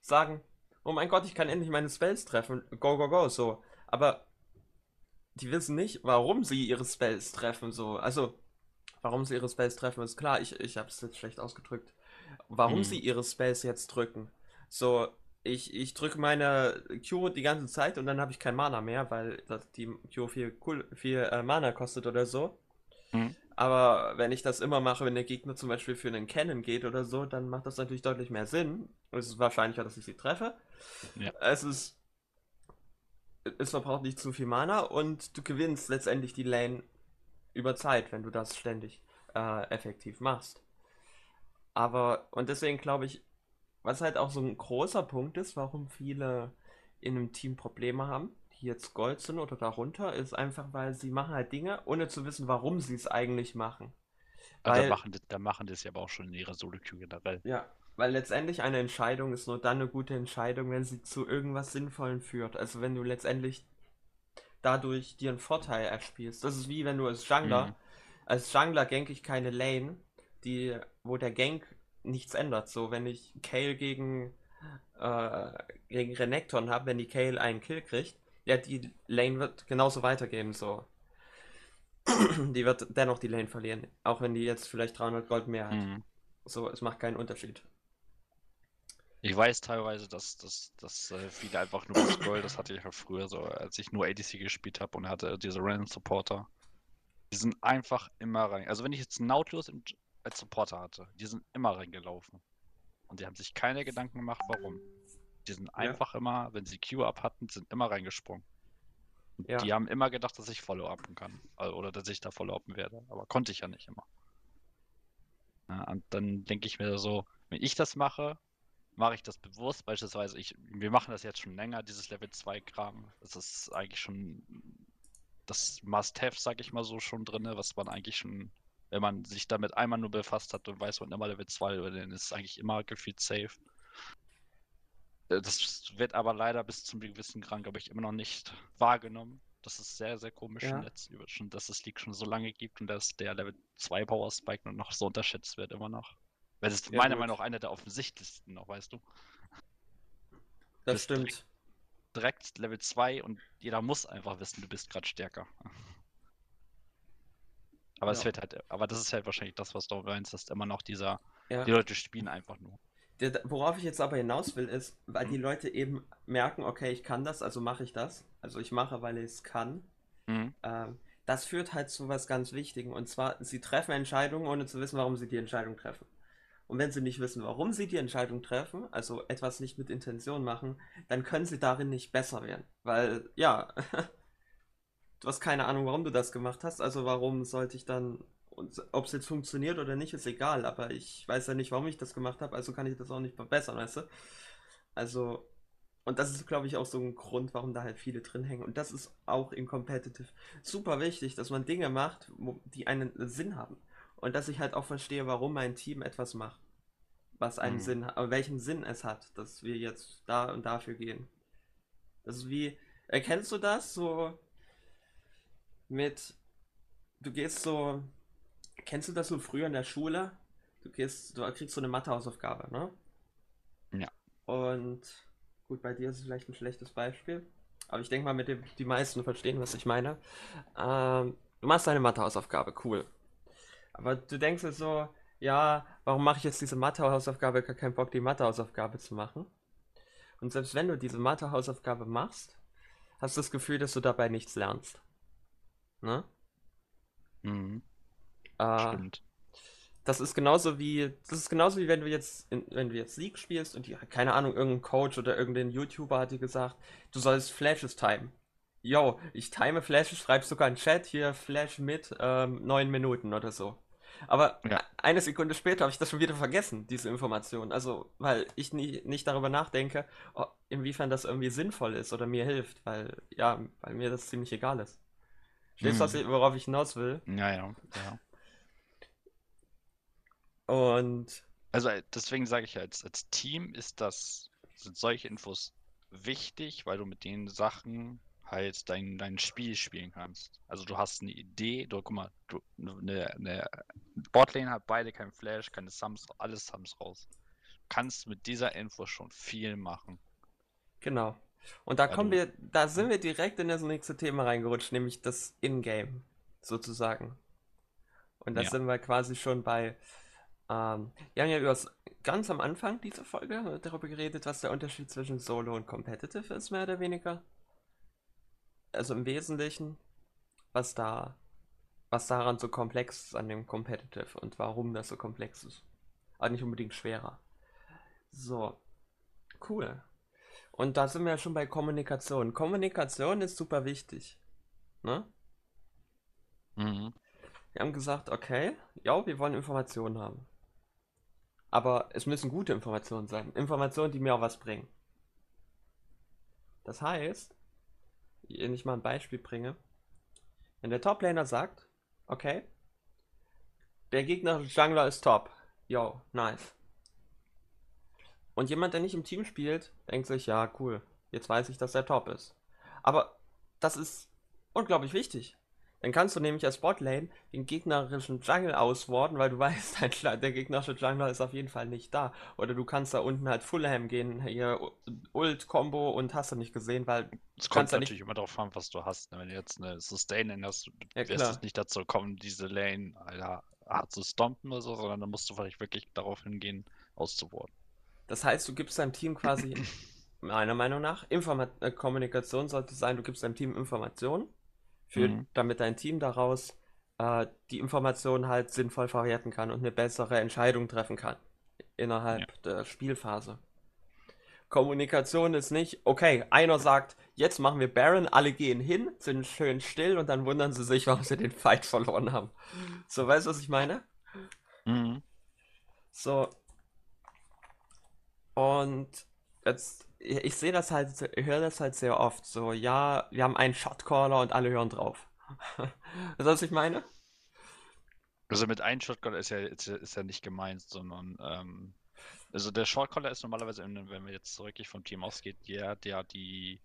sagen, oh mein Gott, ich kann endlich meine Spells treffen, go, go, go, so. Aber die wissen nicht, warum sie ihre Spells treffen, so. Also, warum sie ihre Spells treffen, ist klar, ich, ich habe es jetzt schlecht ausgedrückt. Warum Mhm. sie ihre Spells jetzt drücken. So, ich, ich drücke meine Q die ganze Zeit und dann habe ich kein Mana mehr, weil das, die Q viel, cool, viel äh, Mana kostet oder so. Mhm. Aber wenn ich das immer mache, wenn der Gegner zum Beispiel für einen Cannon geht oder so, dann macht das natürlich deutlich mehr Sinn. Es ist wahrscheinlicher, dass ich sie treffe. Ja. Es ist. Es verbraucht nicht zu viel Mana und du gewinnst letztendlich die Lane über Zeit, wenn du das ständig äh, effektiv machst. Aber, und deswegen glaube ich, was halt auch so ein großer Punkt ist, warum viele in einem Team Probleme haben, jetzt Gold sind oder darunter, ist einfach, weil sie machen halt Dinge, ohne zu wissen, warum sie es eigentlich machen. Da Weil- machen, die, da machen es ja aber auch schon in ihrer Solo-Queue generell. Ja, weil letztendlich eine Entscheidung ist nur dann eine gute Entscheidung, wenn sie zu irgendwas Sinnvollem führt. Also wenn du letztendlich dadurch dir einen Vorteil erspielst. Das ist wie wenn du als Jungler, Mhm. als Jungler gank ich keine Lane, die, wo der Gank nichts ändert. So, wenn ich Kayle gegen, äh, gegen Renekton habe, wenn die Kayle einen Kill kriegt, ja, die Lane wird genauso weitergehen, so. Die wird dennoch die Lane verlieren, auch wenn die jetzt vielleicht 300 Gold mehr hat. Mhm. So, es macht keinen Unterschied. Ich weiß teilweise, dass, dass, dass äh, viele einfach nur das Gold, das hatte ich ja früher so, als ich nur ADC gespielt habe und hatte diese Random Supporter. Die sind einfach immer rein. Also wenn ich jetzt Nautilus im, als Supporter hatte, die sind immer reingelaufen. Und die haben sich keine Gedanken gemacht, warum. Die sind einfach immer, wenn sie Q-Up hatten, sind immer reingesprungen. Ja. die haben immer gedacht, dass ich Follow-upen kann. Also, Oder dass ich da Follow-upen werde. Aber konnte ich ja nicht immer. Ja, und dann denke ich mir so, wenn ich das mache, mache ich das bewusst. Beispielsweise, ich, wir machen das jetzt schon länger, dieses Level 2 Kram. Das ist eigentlich schon das Must-Have, sag ich mal so, schon drin, was man eigentlich schon, wenn man sich damit einmal nur befasst hat und weiß, man immer Level 2, dann ist es eigentlich immer gefühlt safe. Äh, Das wird aber leider bis zum gewissen Grad, glaube ich, immer noch nicht wahrgenommen. Das ist sehr, sehr komisch Ja. schon, dass es League schon so lange gibt und dass der Level 2 Power Spike nur noch so unterschätzt wird, immer noch. Weil das ist Ja, meiner gut. Meinung nach einer der offensichtlichsten noch, weißt du? Das Bist stimmt. Direkt Level 2 und jeder muss einfach wissen, du bist gerade stärker. Aber es Ja. wird halt, aber das ist halt wahrscheinlich das, was du meinst, dass immer noch dieser, Ja. die Leute spielen einfach nur. Der, worauf ich jetzt aber hinaus will, ist, weil Mhm. die Leute eben merken, okay, ich kann das, also mache ich das. Also ich mache, weil ich es kann. Mhm. Ähm, das führt halt zu was ganz Wichtigem. Und zwar, sie treffen Entscheidungen, ohne zu wissen, warum sie die Entscheidung treffen. Und wenn sie nicht wissen, warum sie die Entscheidung treffen, also etwas nicht mit Intention machen, dann können sie darin nicht besser werden. Weil, ja, du hast keine Ahnung, warum du das gemacht hast, also warum sollte ich dann, ob es jetzt funktioniert oder nicht, ist egal, aber ich weiß ja nicht, warum ich das gemacht habe, also kann ich das auch nicht verbessern, weißt du? Also, und das ist, glaube ich, auch so ein Grund, warum da halt viele drin hängen. Und das ist auch im Competitive super wichtig, dass man Dinge macht, die einen Sinn haben. Und dass ich halt auch verstehe, warum mein Team etwas macht. Was einen Mhm. Sinn hat, welchen Sinn es hat, dass wir jetzt da und dafür gehen. Das ist wie, erkennst du das so mit, du gehst so, kennst du das so früher in der Schule? Du gehst, du kriegst so eine Mathehausaufgabe, ne? Ja. Und gut, bei dir ist es vielleicht ein schlechtes Beispiel. Aber ich denke mal, mit dem die meisten verstehen, was ich meine. Ähm, du machst deine Mathehausaufgabe, cool. Aber du denkst dir so, ja, warum mache ich jetzt diese Mathehausaufgabe? Ich habe keinen Bock, die Mathehausaufgabe zu machen. Und selbst wenn du diese Mathehausaufgabe machst, hast du das Gefühl, dass du dabei nichts lernst. Ne? Mhm. Äh, Stimmt. das ist genauso wie, das ist genauso wie wenn du jetzt, in, wenn du jetzt League spielst und die, keine Ahnung, irgendein Coach oder irgendein YouTuber hat dir gesagt, du sollst Flashes timen. Yo, ich time Flashes, schreib sogar einen Chat hier, Flash mit ähm, neun Minuten oder so. Aber Ja. eine Sekunde später habe ich das schon wieder vergessen, diese Information. Also, weil ich nie, nicht darüber nachdenke, inwiefern das irgendwie sinnvoll ist oder mir hilft, weil, ja, weil mir das ziemlich egal ist. Verstehst du, Mhm. ich- worauf ich hinaus will? Ja, ja, ja. Und Also äh, deswegen sage ich ja, als, als Team ist das, sind solche Infos wichtig, weil du mit den Sachen halt dein, dein Spiel spielen kannst. Also du hast eine Idee, du guck mal, du, eine, eine Botlane hat beide kein Flash, keine Sums, alles Sums raus. Du kannst mit dieser Info schon viel machen. Genau. Und da Weil kommen du- wir, da sind wir direkt in das nächste Thema reingerutscht, nämlich das Ingame, sozusagen. Und da Ja. sind wir quasi schon bei, ähm, wir haben ja übers, ganz am Anfang dieser Folge darüber geredet, was der Unterschied zwischen Solo und Competitive ist, mehr oder weniger. Also im Wesentlichen, was da, was daran so komplex ist an dem Competitive und warum das so komplex ist. Aber nicht unbedingt schwerer. So. Cool. Und da sind wir ja schon bei Kommunikation. Kommunikation ist super wichtig. Ne? Mhm. Wir haben gesagt, okay, ja, wir wollen Informationen haben. Aber es müssen gute Informationen sein. Informationen, die mir auch was bringen. Das heißt, wenn ich mal ein Beispiel bringe, wenn der Top-Laner sagt, okay, der gegnerische Jungler ist top. Yo, nice. Und jemand, der nicht im Team spielt, denkt sich, ja, cool, jetzt weiß ich, dass er top ist. Aber das ist unglaublich wichtig. Dann kannst du nämlich als Botlane den gegnerischen Jungle auswarten, weil du weißt, Kle- der gegnerische Jungler ist auf jeden Fall nicht da. Oder du kannst da unten halt Fulham gehen, hier Ult-Kombo und hast du nicht gesehen, weil Es kannst kommt ja nicht- natürlich immer darauf an, was du hast. ne? Wenn du jetzt eine Sustain hast, Ja, wirst klar. es nicht dazu kommen, diese Lane Alter, hart zu stompen oder so, sondern dann musst du vielleicht wirklich darauf hingehen, auszuwarten. Das heißt, du gibst deinem Team quasi, meiner Meinung nach, Informa äh, Kommunikation sollte sein, du gibst deinem Team Informationen, für, Mhm. damit dein Team daraus äh, die Informationen halt sinnvoll verwerten kann und eine bessere Entscheidung treffen kann innerhalb der Spielphase. Kommunikation ist nicht, okay, einer sagt, jetzt machen wir Baron, alle gehen hin, sind schön still und dann wundern sie sich, warum sie den Fight verloren haben. So, weißt du, was ich meine? Mhm. So. Und jetzt, ich sehe das halt, höre das halt sehr oft. So, ja, wir haben einen Shotcaller und alle hören drauf. Weißt du, was ich meine? Also mit einem Shotcaller ist ja, ist, ist ja nicht gemeint, sondern ähm, also der Shotcaller ist normalerweise, wenn wir jetzt wirklich vom Team ausgeht, der, der die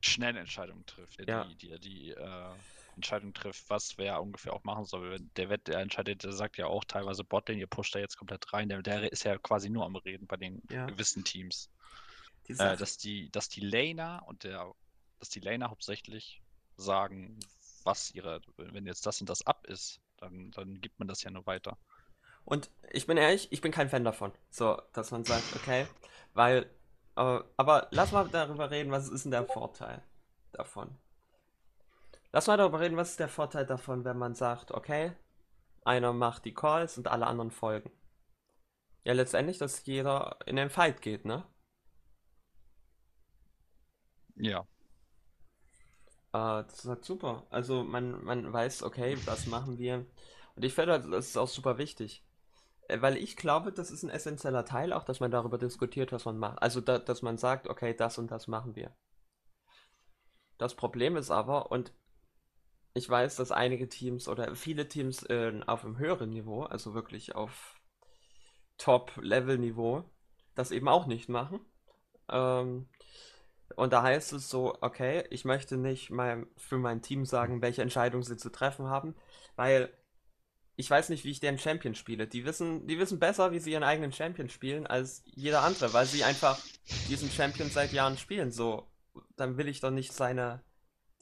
schnellen Entscheidungen trifft, der Ja. die, die, die äh, Entscheidung trifft, was wer ungefähr auch machen soll. Wenn Der Wett, der entscheidet, der sagt ja auch teilweise Botlane, ihr pusht da jetzt komplett rein, der, der ist ja quasi nur am Reden bei den Ja. gewissen Teams. Die Äh, dass die, dass die Laner und der, dass die Laner hauptsächlich sagen, was ihre, wenn jetzt das und das ab ist, dann, dann gibt man das ja nur weiter. Und ich bin ehrlich, ich bin kein Fan davon. So, dass man sagt, okay, weil, äh, aber lass mal darüber reden, was ist denn der Vorteil davon? Lass mal darüber reden, was ist der Vorteil davon, wenn man sagt, okay, einer macht die Calls und alle anderen folgen. Ja, letztendlich, dass jeder in den Fight geht, ne? Ja. Äh, das ist halt super. Also man, man weiß, okay, was machen wir. Und ich finde, das ist auch super wichtig. Äh, Weil ich glaube, das ist ein essentieller Teil auch, dass man darüber diskutiert, was man macht. Also, da, dass man sagt, okay, das und das machen wir. Das Problem ist aber, und ich weiß, dass einige Teams oder viele Teams äh, auf einem höheren Niveau, also wirklich auf Top-Level-Niveau, das eben auch nicht machen. Ähm, und da heißt es so, okay, ich möchte nicht mal für mein Team sagen, welche Entscheidungen sie zu treffen haben, weil ich weiß nicht, wie ich deren Champion spiele. Die wissen, die wissen besser, wie sie ihren eigenen Champion spielen, als jeder andere, weil sie einfach diesen Champion seit Jahren spielen. So, dann will ich doch nicht seine,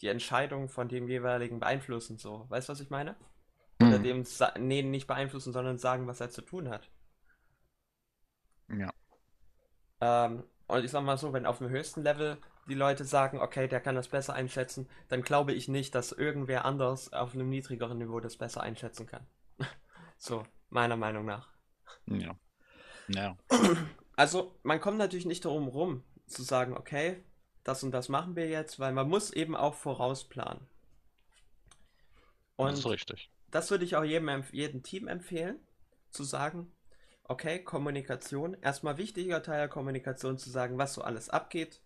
die Entscheidung von dem jeweiligen beeinflussen. So, weißt du, was ich meine? Oder Mhm. dem, nee, nicht beeinflussen, sondern sagen, was er zu tun hat. Ja. Ähm, und ich sag mal so, wenn auf dem höchsten Level die Leute sagen, okay, der kann das besser einschätzen, dann glaube ich nicht, dass irgendwer anders auf einem niedrigeren Niveau das besser einschätzen kann. so, meiner Meinung nach. Ja. Ja. Also, man kommt natürlich nicht darum rum, zu sagen, okay, das und das machen wir jetzt, weil man muss eben auch vorausplanen. Und das ist richtig. Das würde ich auch jedem, jedem Team empfehlen, zu sagen, okay, Kommunikation, erstmal wichtiger Teil der Kommunikation zu sagen, was so alles abgeht.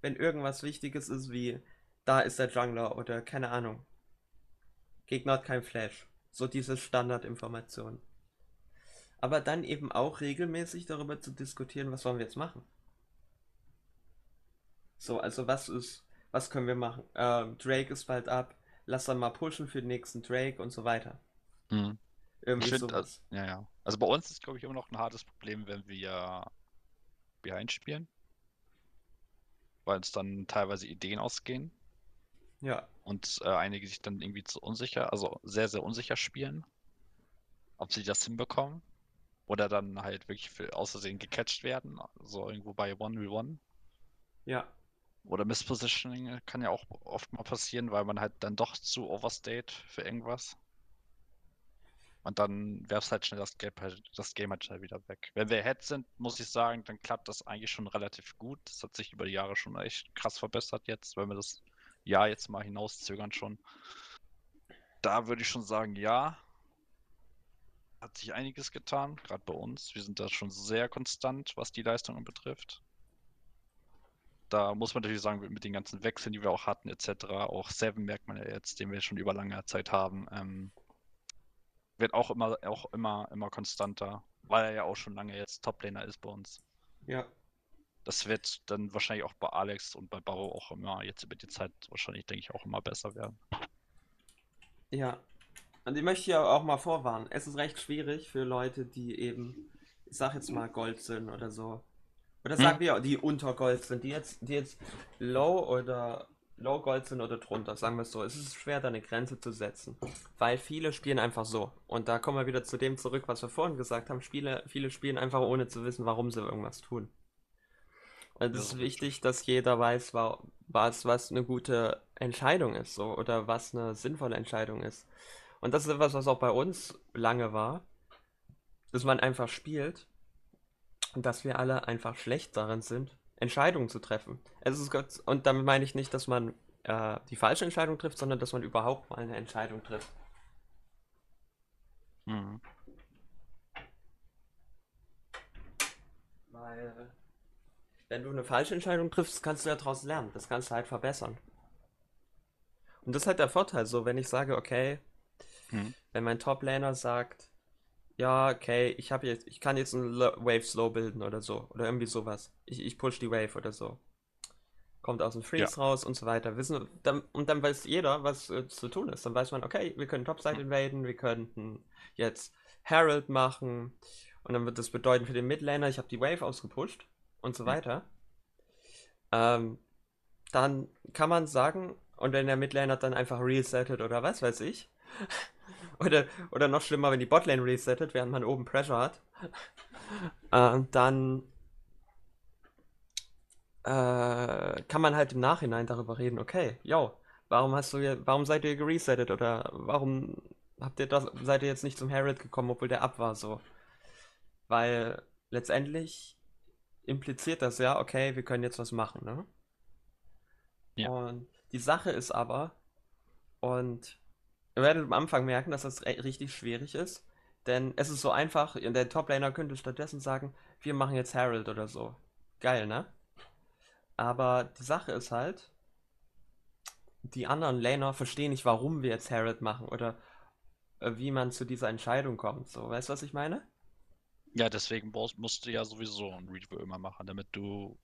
Wenn irgendwas Wichtiges ist, wie da ist der Jungler oder keine Ahnung. Gegner hat kein Flash. So diese Standardinformationen. Aber dann eben auch regelmäßig darüber zu diskutieren, was wollen wir jetzt machen. So, also was ist, was können wir machen? Ähm, Drake ist bald ab, lass dann mal pushen für den nächsten Drake und so weiter. Mhm. Irgendwie find, sowas. ja, ja. Also bei uns ist, glaube ich, immer noch ein hartes Problem, wenn wir Behind spielen. Weil uns dann teilweise Ideen ausgehen. Ja. Und äh, einige sich dann irgendwie zu unsicher, also sehr, sehr unsicher spielen. Ob sie das hinbekommen. Oder dann halt wirklich für außersehen gecatcht werden. So irgendwo bei 1v1. Ja. Oder Misspositioning kann ja auch oft mal passieren, weil man halt dann doch zu overstate für irgendwas. Und dann es halt schnell das Game, halt, das Game halt schnell wieder weg. Wenn wir Head sind, muss ich sagen, dann klappt das eigentlich schon relativ gut. Das hat sich über die Jahre schon echt krass verbessert jetzt, wenn wir das Jahr jetzt mal hinauszögern schon. Da würde ich schon sagen, ja. Hat sich einiges getan, gerade bei uns. Wir sind da schon sehr konstant, was die Leistungen betrifft da muss man natürlich sagen, mit den ganzen Wechseln, die wir auch hatten, etc., auch Seven merkt man ja jetzt, den wir schon über lange Zeit haben, ähm, wird auch immer, auch immer, immer konstanter, weil er ja auch schon lange jetzt Toplaner ist bei uns. Ja. Das wird dann wahrscheinlich auch bei Alex und bei Baro auch immer jetzt über die Zeit wahrscheinlich, denke ich, auch immer besser werden. Ja. Und ich möchte ja auch mal vorwarnen. Es ist recht schwierig für Leute, die eben, ich sag jetzt mal Gold sind oder so, oder sagen hm? wir, die unter Gold sind, die jetzt, die jetzt low oder low Gold sind oder drunter, sagen wir es so. Es ist schwer, da eine Grenze zu setzen. Weil viele spielen einfach so. Und da kommen wir wieder zu dem zurück, was wir vorhin gesagt haben. Spiele, viele spielen einfach ohne zu wissen, warum sie irgendwas tun. Und es ist wichtig, dass jeder weiß, was, was eine gute Entscheidung ist, so, oder was eine sinnvolle Entscheidung ist. Und das ist etwas, was auch bei uns lange war, dass man einfach spielt dass wir alle einfach schlecht darin sind, Entscheidungen zu treffen. Es ist Gott, und damit meine ich nicht, dass man äh, die falsche Entscheidung trifft, sondern dass man überhaupt mal eine Entscheidung trifft. Mhm. Weil, wenn du eine falsche Entscheidung triffst, kannst du ja daraus lernen. Das kannst du halt verbessern. Und das ist halt der Vorteil, so, wenn ich sage, okay, mhm. wenn mein Top-Laner sagt, ja, okay, ich habe jetzt, ich kann jetzt einen Wave Slow bilden oder so. Oder irgendwie sowas. Ich, ich push die Wave oder so. Kommt aus dem Freeze ja. raus und so weiter. Wissen, dann, und dann weiß jeder, was äh, zu tun ist. Dann weiß man, okay, wir können Topside invaden, wir könnten jetzt Herald machen. Und dann wird das bedeuten für den Midlaner, ich habe die Wave ausgepusht und so weiter. Ähm, dann kann man sagen, und wenn der Midlaner dann einfach resettet oder was weiß ich, oder, oder noch schlimmer, wenn die Botlane resettet, während man oben Pressure hat. Äh, dann äh, kann man halt im Nachhinein darüber reden, okay, yo, warum hast du warum seid ihr geresettet oder warum habt ihr das, seid ihr jetzt nicht zum Herald gekommen, obwohl der ab war so? Weil letztendlich impliziert das ja, okay, wir können jetzt was machen, ne? Ja. Und die Sache ist aber, und Ihr werdet am Anfang merken, dass das richtig schwierig ist. Denn es ist so einfach, der Top-Laner könnte stattdessen sagen, wir machen jetzt Herald oder so. Geil, ne? Aber die Sache ist halt, die anderen Laner verstehen nicht, warum wir jetzt Herald machen oder äh, wie man zu dieser Entscheidung kommt. So, weißt du, was ich meine? Ja, deswegen musst du ja sowieso ein Review immer machen, damit du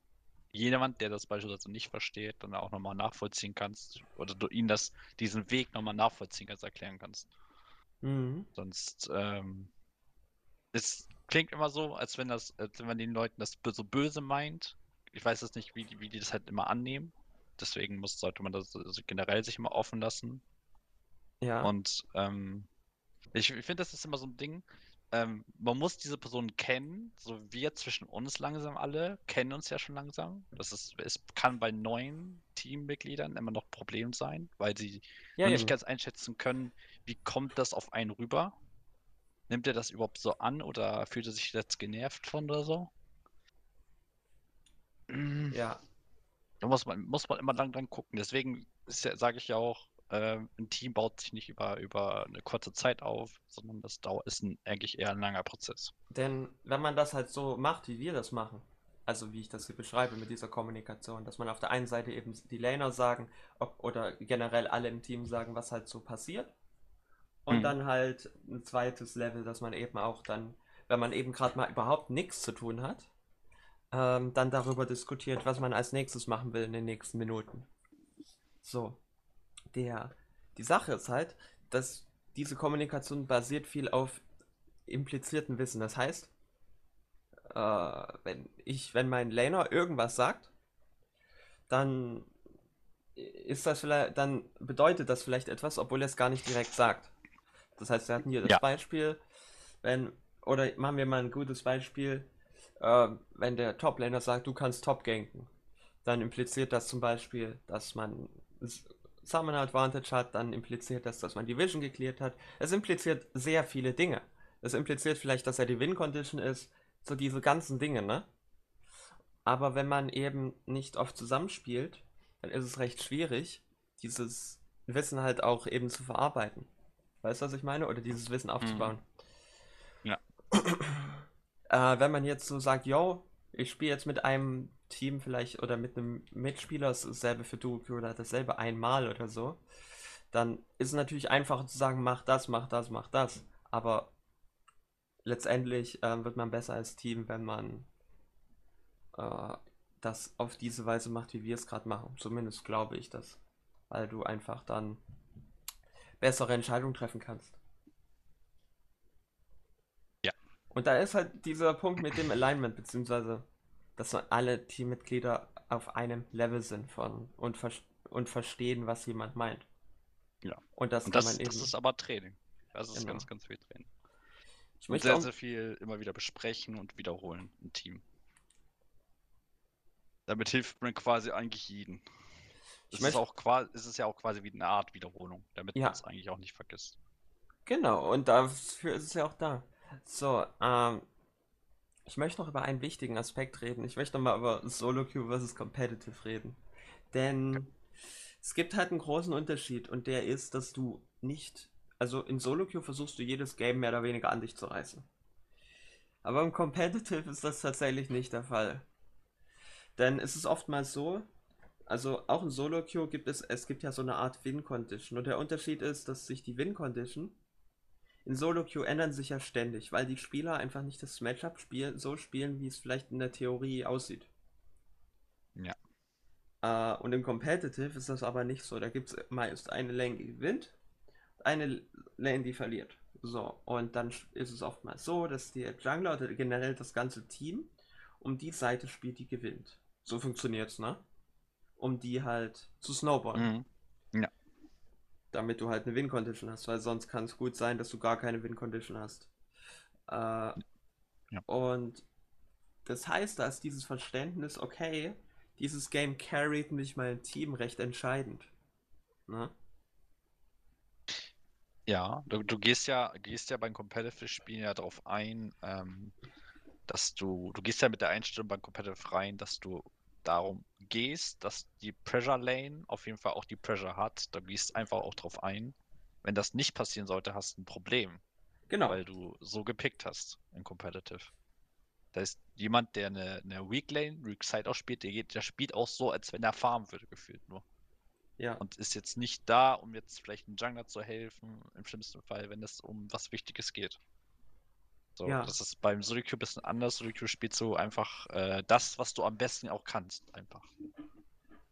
jemand, der das beispielsweise nicht versteht, dann auch nochmal nachvollziehen kannst oder du ihnen das, diesen Weg nochmal nachvollziehen kannst, erklären kannst. Mhm. Sonst, ähm, es klingt immer so, als wenn das, als wenn man den Leuten das so böse meint. Ich weiß jetzt nicht, wie die, wie die das halt immer annehmen. Deswegen muss, sollte man das also generell sich immer offen lassen. Ja. Und ähm, ich, ich finde, das ist immer so ein Ding. Ähm, man muss diese Person kennen, so wir zwischen uns langsam alle, kennen uns ja schon langsam. Das ist, es kann bei neuen Teammitgliedern immer noch Problem sein, weil sie Ja, nicht ganz einschätzen können, wie kommt das auf einen rüber? Nimmt er das überhaupt so an oder fühlt er sich jetzt genervt von oder so? Ja, Da muss man, muss man immer lang dran gucken. Deswegen ja, sage ich ja auch, äh, ein Team baut sich nicht über, über eine kurze Zeit auf, sondern das dauert, ist ein, eigentlich eher ein langer Prozess. denn wenn man das halt so macht, wie wir das machen, also wie ich das hier beschreibe mit dieser Kommunikation, dass man auf der einen Seite eben die Laner sagen, ob, oder generell alle im Team sagen, was halt so passiert. Und Mhm. dann halt ein zweites Level, dass man eben auch dann, wenn man eben gerade mal überhaupt nichts zu tun hat, ähm, dann darüber diskutiert, was man als nächstes machen will in den nächsten Minuten. So. Der, die Sache ist halt, dass diese Kommunikation basiert viel auf implizierten Wissen. Das heißt, äh, wenn ich, wenn mein Laner irgendwas sagt, dann ist das vielleicht, dann bedeutet das vielleicht etwas, obwohl er es gar nicht direkt sagt. Das heißt, wir hatten hier das Ja. Beispiel, wenn, oder machen wir mal ein gutes Beispiel, äh, wenn der Top-Laner sagt, du kannst top ganken, dann impliziert das zum Beispiel, dass man S- Summon Advantage hat, dann impliziert das, dass man die Vision geklärt hat. Es impliziert sehr viele Dinge. Es impliziert vielleicht, dass er die Win-Condition ist, so diese ganzen Dinge, ne? Aber wenn man eben nicht oft zusammenspielt, dann ist es recht schwierig, dieses Wissen halt auch eben zu verarbeiten. Weißt du, was ich meine? Oder dieses Wissen aufzubauen. Ja. Äh, wenn man jetzt so sagt, yo, ich spiele jetzt mit einem Team vielleicht oder mit einem Mitspieler, dasselbe für Duke oder dasselbe einmal oder so, dann ist es natürlich einfacher zu sagen, mach das, mach das, mach das. Aber letztendlich ähm, wird man besser als Team, wenn man äh, das auf diese Weise macht, wie wir es gerade machen. Zumindest glaube ich das. Weil du einfach dann bessere Entscheidungen treffen kannst. Ja. Und da ist halt dieser Punkt mit dem Alignment, beziehungsweise, dass alle Teammitglieder auf einem Level sind von und, ver und verstehen, was jemand meint. Ja. Und das Und kann das, man eben. das ist aber Training. Das ist Genau. ganz, ganz viel Training. ich möchte sehr, sehr viel immer wieder besprechen und wiederholen im Team. Damit hilft man quasi eigentlich jeden. Es ist, möchte- auch quasi, es ist ja auch quasi wie eine Art Wiederholung, damit Ja. man es eigentlich auch nicht vergisst. Genau, und dafür ist es ja auch da. So, ähm, ich möchte noch über einen wichtigen Aspekt reden. Ich möchte noch mal über Solo Queue versus Competitive reden. Denn es gibt halt einen großen Unterschied und der ist, dass du nicht, also in Solo Queue versuchst du jedes Game mehr oder weniger an dich zu reißen. Aber im Competitive ist das tatsächlich nicht der Fall. Denn es ist oftmals so, also auch in Solo Queue gibt es, es gibt ja so eine Art Win Condition und der Unterschied ist, dass sich die Win Condition in Solo Queue ändern sich ja ständig, weil die Spieler einfach nicht das Matchup spiel so spielen, wie es vielleicht in der Theorie aussieht. Ja. Äh, und im Competitive ist das aber nicht so. Da gibt es meist eine Lane, die gewinnt, eine Lane, die verliert. So, und dann ist es oftmals so, dass der Jungler oder generell das ganze Team um die Seite spielt, die gewinnt. So funktioniert's, ne? Um die halt zu snowballen Mhm. Damit du halt eine Win-Condition hast, weil sonst kann es gut sein, dass du gar keine Win-Condition hast. Äh, Und das heißt, da ist dieses Verständnis, okay, dieses Game carried mich mein Team recht entscheidend. Ne? Ja, du, du gehst ja, gehst ja beim Competitive-Spielen ja darauf ein, ähm, dass du, du gehst ja mit der Einstellung beim Competitive rein, dass du darum gehst, dass die Pressure Lane auf jeden Fall auch die Pressure hat. Du gehst einfach auch drauf ein. Wenn das nicht passieren sollte, hast du ein Problem, Genau. weil du so gepickt hast im Competitive. Da ist jemand, der eine, eine Weak Lane, Weak Side auch spielt, der, geht, der spielt auch so, als wenn er farmen würde, gefühlt nur. ja. Und ist jetzt nicht da, um jetzt vielleicht einem Jungler zu helfen, im schlimmsten Fall, wenn es um was Wichtiges geht. So, Ja. das ist beim Sudoku ein bisschen anders. Sudoku spielt so einfach äh, das, was du am besten auch kannst, einfach.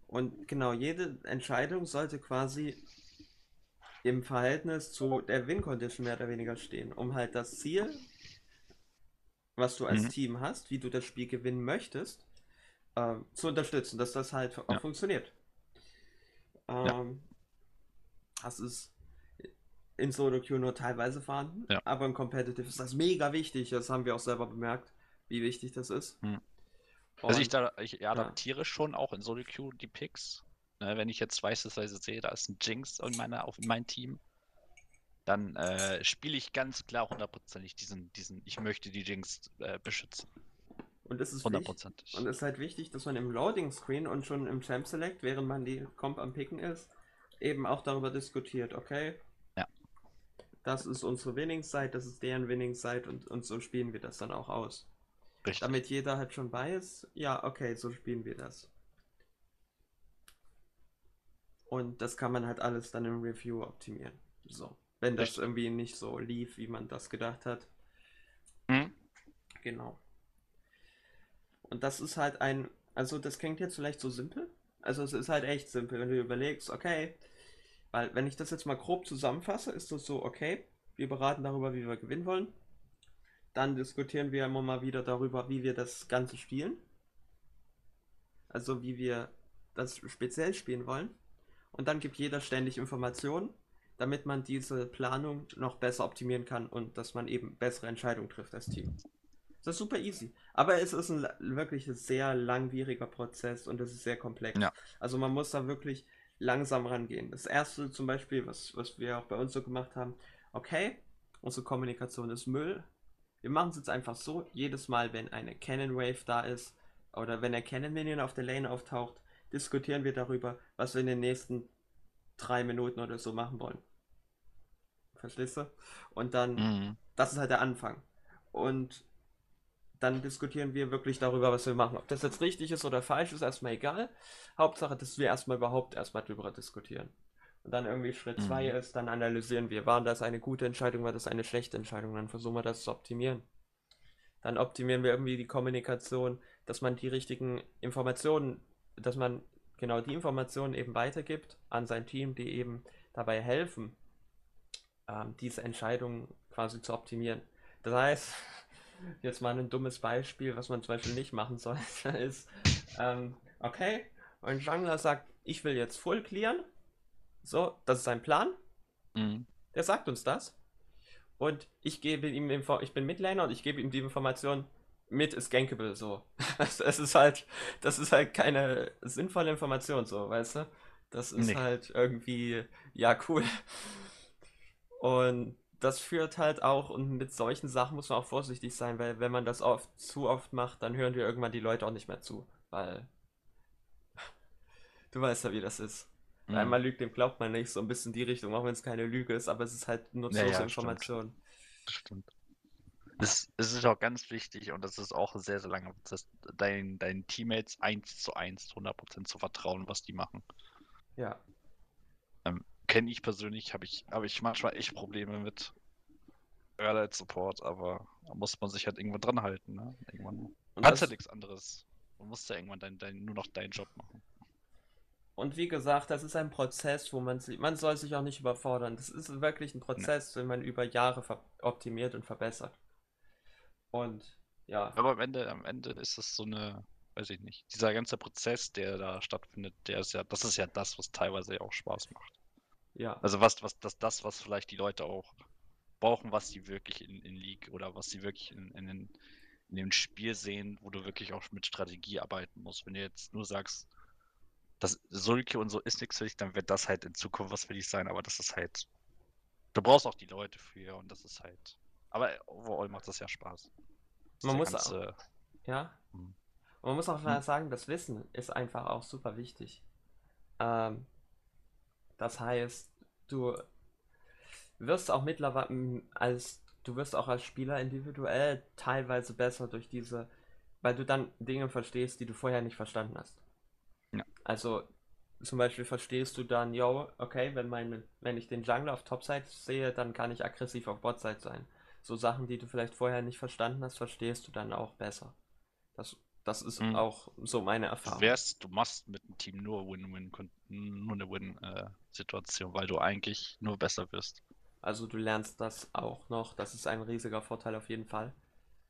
Und genau, jede Entscheidung sollte quasi im Verhältnis zu der Win-Condition mehr oder weniger stehen, um halt das Ziel, was du als Mhm. Team hast, wie du das Spiel gewinnen möchtest, ähm, zu unterstützen, dass das halt auch Ja. funktioniert. Ähm, Das ist in Solo Queue nur teilweise vorhanden, Ja. aber im Competitive ist das mega wichtig. Das haben wir auch selber bemerkt, wie wichtig das ist. Hm. Also ich, da, ich adaptiere schon auch in Solo Queue die Picks. Ne, wenn ich jetzt beispielsweise sehe, da ist ein Jinx in, meiner, auf, in meinem Team, dann äh, spiele ich ganz klar hundertprozentig diesen, diesen, ich möchte die Jinx äh, beschützen. und es ist wichtig, und es ist halt wichtig, dass man im Loading Screen und schon im Champ Select, während man die Comp am Picken ist, eben auch darüber diskutiert, okay? Das ist unsere Winning Side, das ist deren Winning Side und, und so spielen wir das dann auch aus. Richtig. Damit jeder halt schon weiß, ja, okay, so spielen wir das. Und das kann man halt alles dann im Review optimieren. So. Wenn das Richtig. irgendwie nicht so lief, wie man das gedacht hat. Mhm. Genau. Und das ist halt ein, also das klingt jetzt vielleicht so simpel. Also es ist halt echt simpel, wenn du überlegst, okay, weil wenn ich das jetzt mal grob zusammenfasse, ist das so, okay, wir beraten darüber, wie wir gewinnen wollen. Dann diskutieren wir immer mal wieder darüber, wie wir das Ganze spielen. Also wie wir das speziell spielen wollen. Und dann gibt jeder ständig Informationen, damit man diese Planung noch besser optimieren kann und dass man eben bessere Entscheidungen trifft als Team. Das ist super easy. Aber es ist ein wirklich sehr langwieriger Prozess und es ist sehr komplex. Ja. Also man muss da wirklich langsam rangehen. Das erste zum Beispiel, was, was wir auch bei uns so gemacht haben, okay, unsere Kommunikation ist Müll. Wir machen es jetzt einfach so, jedes Mal, wenn eine Cannon Wave da ist oder wenn der Cannon Minion auf der Lane auftaucht, diskutieren wir darüber, was wir in den nächsten drei Minuten oder so machen wollen. Verstehst du? Und dann Mhm. das ist halt der Anfang. Und dann diskutieren wir wirklich darüber, was wir machen. Ob das jetzt richtig ist oder falsch, ist erstmal egal. Hauptsache, dass wir erstmal überhaupt erstmal darüber diskutieren. Und dann irgendwie Schritt Mhm. 2 ist, dann analysieren wir, war das eine gute Entscheidung, war das eine schlechte Entscheidung, dann versuchen wir das zu optimieren. Dann optimieren wir irgendwie die Kommunikation, dass man die richtigen Informationen, dass man genau die Informationen eben weitergibt an sein Team, die eben dabei helfen, ähm, diese Entscheidung quasi zu optimieren. Das heißt, jetzt mal ein dummes Beispiel, was man zum Beispiel nicht machen sollte, ist, ähm, okay, ein Jungler sagt, ich will jetzt full clearen. So, das ist sein Plan. Mhm. Der sagt uns das. Und ich gebe ihm Info ich bin Midlaner und ich gebe ihm die Information, mit ist gankable so. Es es ist halt, das ist halt keine sinnvolle Information so, weißt du? Das ist Nee. halt irgendwie, ja, cool. Und das führt halt auch, und mit solchen Sachen muss man auch vorsichtig sein, weil wenn man das oft, zu oft macht, dann hören dir irgendwann die Leute auch nicht mehr zu, weil du weißt ja, wie das ist. Mhm. Einmal lügt, dem glaubt man nicht, so ein bisschen die Richtung, auch wenn es keine Lüge ist, aber es ist halt nutzlose Ja, ja, stimmt. Information. Das stimmt. Es, ist auch ganz wichtig und das ist auch sehr, sehr langer Prozess, deinen, deinen Teammates eins zu eins 100% zu vertrauen, was die machen. Ja. Kenne ich persönlich, habe ich, habe ich manchmal echt Probleme mit. Als Support, aber da muss man sich halt irgendwann dran halten, ne? Irgendwann. Und, Kannst ja nichts anderes. Du musst ja irgendwann dein, dein, nur noch deinen Job machen. und wie gesagt, das ist ein Prozess, wo man sich, man soll sich auch nicht überfordern. Das ist wirklich ein Prozess, den man über Jahre optimiert und verbessert. Und ja, Aber am Ende, am Ende ist es so eine, weiß ich nicht, dieser ganze Prozess, der da stattfindet, der ist ja, das ist ja das, was teilweise auch Spaß macht. Ja, Also was, was, das, das, was vielleicht die Leute auch brauchen, was sie wirklich in, in League oder was sie wirklich in, in, den, in dem Spiel sehen, wo du wirklich auch mit Strategie arbeiten musst. Wenn du jetzt nur sagst, das Sulke und so ist nichts für dich, dann wird das halt in Zukunft was für dich sein, aber das ist halt, du brauchst auch die Leute für und das ist halt, aber overall macht das ja Spaß. Man Dieser muss ganze, ja. Mhm. Und man muss auch Hm. sagen, das Wissen ist einfach auch super wichtig. Ähm, das heißt, du wirst auch mittlerweile als du wirst auch als Spieler individuell teilweise besser durch diese, weil du dann Dinge verstehst, die du vorher nicht verstanden hast. Ja. Also zum Beispiel verstehst du dann, yo, okay, wenn meine, wenn ich den Jungler auf Topside sehe, dann kann ich aggressiv auf Botside sein. So Sachen, die du vielleicht vorher nicht verstanden hast, verstehst du dann auch besser. Das, das ist Mhm. auch so meine Du Erfahrung. wärst, du machst mit dem Team nur Win-Win, nur eine Win-Situation, weil du eigentlich nur besser wirst. Also du lernst das auch noch. Das ist ein riesiger Vorteil auf jeden Fall.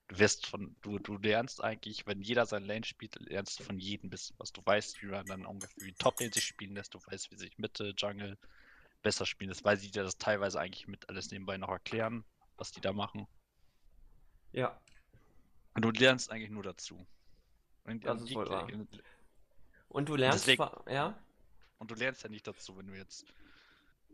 Du wirst von, du, du lernst eigentlich, wenn jeder sein Lane spielt, lernst du von jedem bisschen was. Du weißt, wie man dann ungefähr wie Top Lane sich spielen lässt, du weißt, wie sich Mitte, Jungle, besser spielen lässt, weil sie dir das teilweise eigentlich mit alles nebenbei noch erklären, was die da machen. Ja. Und du lernst eigentlich nur dazu. Und, das ist wohl wahr. Und du lernst, deswegen, ja? Und du lernst ja nicht dazu, wenn du jetzt,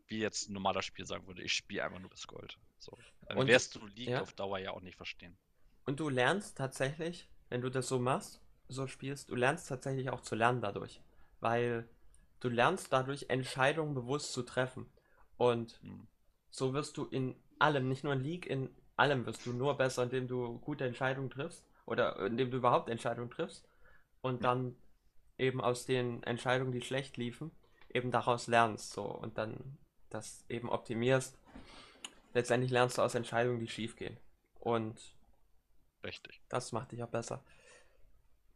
wie jetzt ein normaler Spiel sagen würde, ich spiele einfach nur bis Gold. So. Dann und, wirst du League ja? auf Dauer ja auch nicht verstehen. Und du lernst tatsächlich, wenn du das so machst, so spielst, du lernst tatsächlich auch zu lernen dadurch. Weil du lernst dadurch, Entscheidungen bewusst zu treffen. Und hm. so wirst du in allem, nicht nur in League, in allem wirst du nur besser, indem du gute Entscheidungen triffst. Oder indem du überhaupt Entscheidungen triffst. Und dann eben aus den Entscheidungen, die schlecht liefen, eben daraus lernst. So. Und dann das eben optimierst. Letztendlich lernst du aus Entscheidungen, die schief gehen. Und Richtig. Das macht dich auch besser.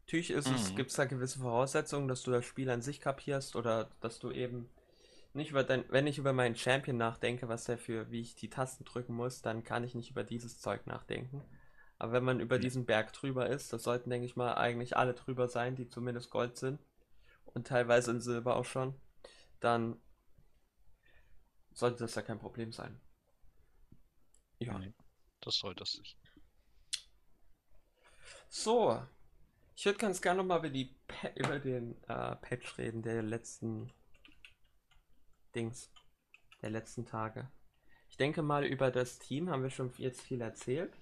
Natürlich ist mhm. es, gibt es da gewisse Voraussetzungen, dass du das Spiel an sich kapierst oder dass du eben nicht über dein, wenn ich über meinen Champion nachdenke, was der für, wie ich die Tasten drücken muss, dann kann ich nicht über dieses Zeug nachdenken. Aber wenn man über diesen Berg drüber ist, das sollten, denke ich mal, eigentlich alle drüber sein, die zumindest Gold sind und teilweise in Silber auch schon, dann sollte das ja kein Problem sein. Ja. Nee, das sollte es nicht. So, ich würde ganz gerne nochmal über, über den äh, Patch reden, der letzten Dings, der letzten Tage. Ich denke mal, über das Team haben wir schon jetzt viel erzählt.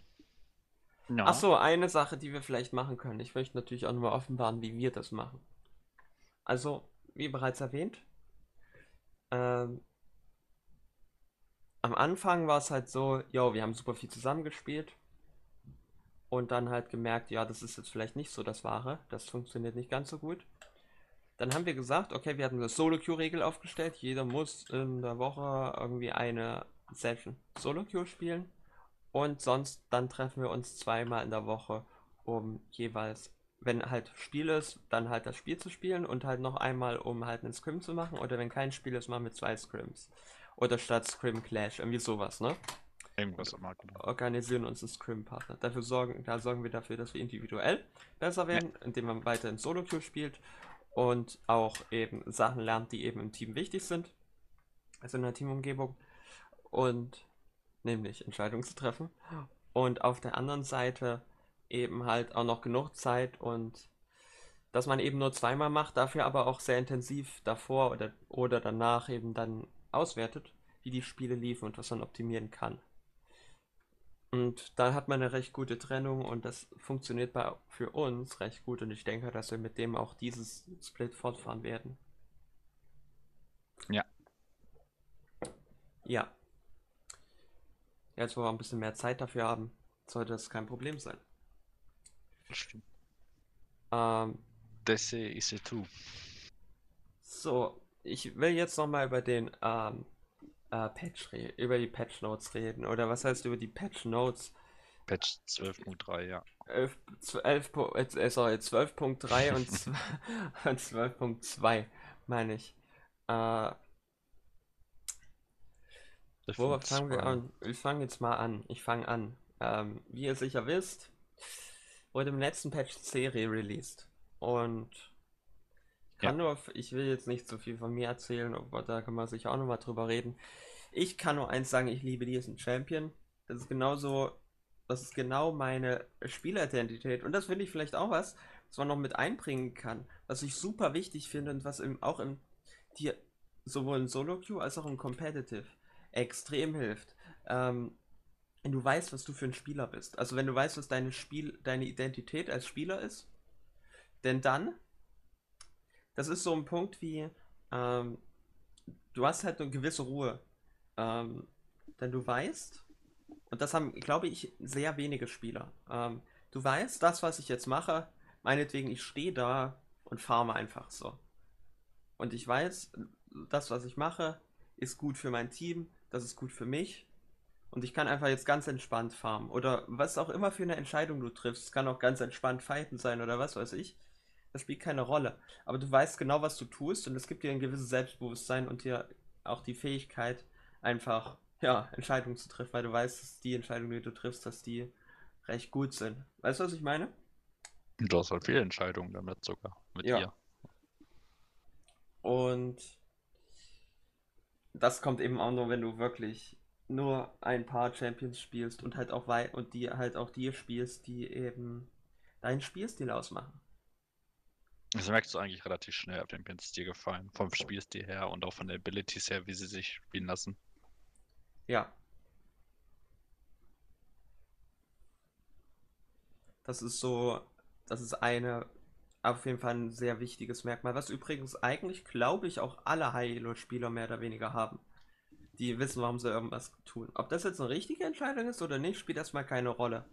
No. Achso, eine Sache, die wir vielleicht machen können. Ich möchte natürlich auch nochmal offenbaren, wie wir das machen. Also, wie bereits erwähnt, ähm, am Anfang war es halt so, yo, wir haben super viel zusammengespielt und dann halt gemerkt, ja, das ist jetzt vielleicht nicht so das Wahre, das funktioniert nicht ganz so gut. Dann haben wir gesagt, okay, wir hatten eine Solo-Queue-Regel aufgestellt, jeder muss in der Woche irgendwie eine Session Solo-Queue spielen und sonst dann treffen wir uns zweimal in der Woche, um jeweils, wenn halt Spiel ist, dann halt das Spiel zu spielen und halt noch einmal, um halt einen Scrim zu machen oder wenn kein Spiel ist, mal mit zwei Scrims. Oder statt Scrim Clash, irgendwie sowas, ne? Irgendwas immer. Organisieren uns einen Scrim-Partner. Dafür sorgen, da sorgen wir dafür, dass wir individuell besser werden, ja. indem man weiter in Solo-Queue spielt und auch eben Sachen lernt, die eben im Team wichtig sind. Also in der Teamumgebung. Und nämlich Entscheidungen zu treffen. Und auf der anderen Seite eben halt auch noch genug Zeit und dass man eben nur zweimal macht, dafür aber auch sehr intensiv davor oder, oder danach eben dann auswertet, wie die Spiele liefen und was man optimieren kann. Und da hat man eine recht gute Trennung und das funktioniert bei, für uns recht gut und ich denke, dass wir mit dem auch dieses Split fortfahren werden. Ja. Ja. Jetzt, wo wir ein bisschen mehr Zeit dafür haben, sollte das kein Problem sein. Das stimmt. Ähm, das ist es too. So, ich will jetzt nochmal über den ähm, äh, Patch über die Patch Notes reden. Oder was heißt über die Patch Notes? Patch 12.3, ja. 11, 12, äh, sorry, 12.3 und 12.2, meine ich. Äh, wo fangen wir an? Ich fange jetzt mal an. Ich fange an. Ähm, wie ihr sicher wisst, wurde im letzten Patch Serie released. Und kann ja. nur, ich will jetzt nicht so viel von mir erzählen, aber da kann man sich auch nochmal drüber reden. Ich kann nur eins sagen, ich liebe diesen Champion. Das ist genauso, das ist genau meine Spielidentität. Und das finde ich vielleicht auch was, was man noch mit einbringen kann, was ich super wichtig finde und was im, auch im, dir sowohl in Solo-Queue als auch im Competitive extrem hilft. Ähm, wenn du weißt, was du für ein Spieler bist. Also wenn du weißt, was deine Spiel, deine Identität als Spieler ist, denn dann das ist so ein Punkt wie, ähm, du hast halt eine gewisse Ruhe. Ähm, denn du weißt, und das haben, glaube ich, sehr wenige Spieler. Ähm, du weißt, das, was ich jetzt mache, meinetwegen, ich stehe da und farme einfach so. Und ich weiß, das, was ich mache, ist gut für mein Team, das ist gut für mich. Und ich kann einfach jetzt ganz entspannt farmen. Oder was auch immer für eine Entscheidung du triffst. Es kann auch ganz entspannt fighten sein oder was weiß ich das spielt keine Rolle. Aber du weißt genau, was du tust und es gibt dir ein gewisses Selbstbewusstsein und dir auch die Fähigkeit, einfach ja, Entscheidungen zu treffen, weil du weißt, dass die Entscheidungen, die du triffst, dass die recht gut sind. Weißt du, was ich meine? Du hast halt viele Entscheidungen damit sogar, mit ja. dir. Und das kommt eben auch nur, wenn du wirklich nur ein paar Champions spielst und halt auch wei und die halt auch die spielst, die eben deinen Spielstil ausmachen. Das merkst du eigentlich relativ schnell, ob Champions dir gefallen. Vom Spielstil her und auch von der Abilities her, wie sie sich spielen lassen. Ja. Das ist so, das ist eine, auf jeden Fall ein sehr wichtiges Merkmal, was übrigens eigentlich, glaube ich, auch alle High-Elo-Spieler mehr oder weniger haben. Die wissen, warum sie irgendwas tun. Ob das jetzt eine richtige Entscheidung ist oder nicht, spielt erstmal keine Rolle.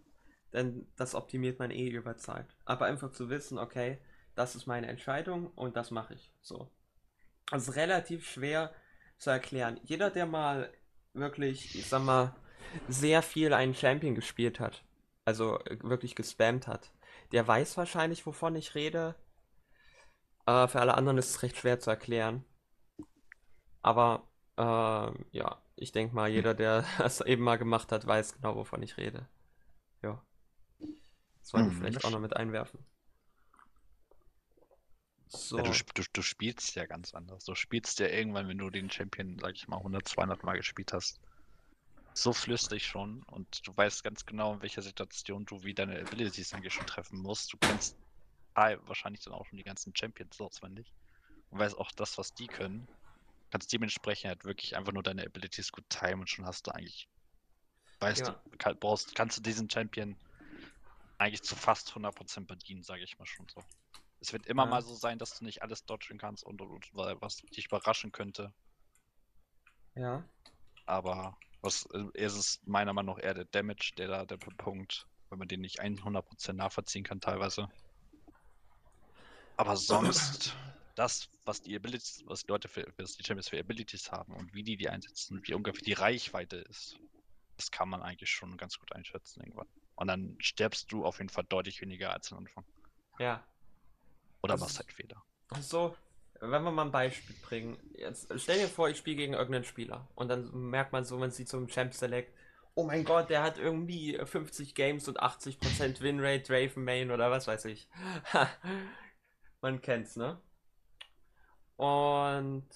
Denn das optimiert man eh über Zeit. Aber einfach zu wissen, okay, das ist meine Entscheidung und das mache ich. So. Das ist relativ schwer zu erklären. Jeder, der mal wirklich, ich sag mal, sehr viel einen Champion gespielt hat, also wirklich gespammt hat, der weiß wahrscheinlich, wovon ich rede. Äh, für alle anderen ist es recht schwer zu erklären. Aber äh, ja, ich denke mal, jeder, der das eben mal gemacht hat, weiß genau, wovon ich rede. Ja. Das wollte ich hm, vielleicht auch noch mit einwerfen. So. Ja, du, du, du, spielst ja ganz anders. Du spielst ja irgendwann, wenn du den Champion, sag ich mal, 100, 200 Mal gespielt hast, so flüssig schon und du weißt ganz genau, in welcher Situation du wie deine Abilities eigentlich schon treffen musst. Du kennst ah, wahrscheinlich dann auch schon die ganzen Champions auswendig und weißt auch das, was die können. Kannst dementsprechend halt wirklich einfach nur deine Abilities gut timen und schon hast du eigentlich, weißt ja. du, brauchst, kannst du diesen Champion eigentlich zu fast 100% bedienen, sage ich mal schon so. Es wird immer ja. mal so sein, dass du nicht alles dodgen kannst und, und, und was dich überraschen könnte. Ja. Aber was ist es meiner Meinung nach eher der Damage, der da der Punkt, wenn man den nicht 100% nachvollziehen kann teilweise. Aber sonst das, was die Abilities, was die Leute für, was die Champions für Abilities haben und wie die die einsetzen, wie ungefähr die Reichweite ist, das kann man eigentlich schon ganz gut einschätzen irgendwann. Und dann stirbst du auf jeden Fall deutlich weniger als am Anfang. Ja, oder das machst halt Fehler. So, wenn wir mal ein Beispiel bringen. Jetzt stell dir vor, ich spiele gegen irgendeinen Spieler und dann merkt man so, man sieht so im Champ Select, oh mein Gott, der hat irgendwie 50 Games und 80% Winrate, Draven Main oder was weiß ich. man kennt's, ne? Und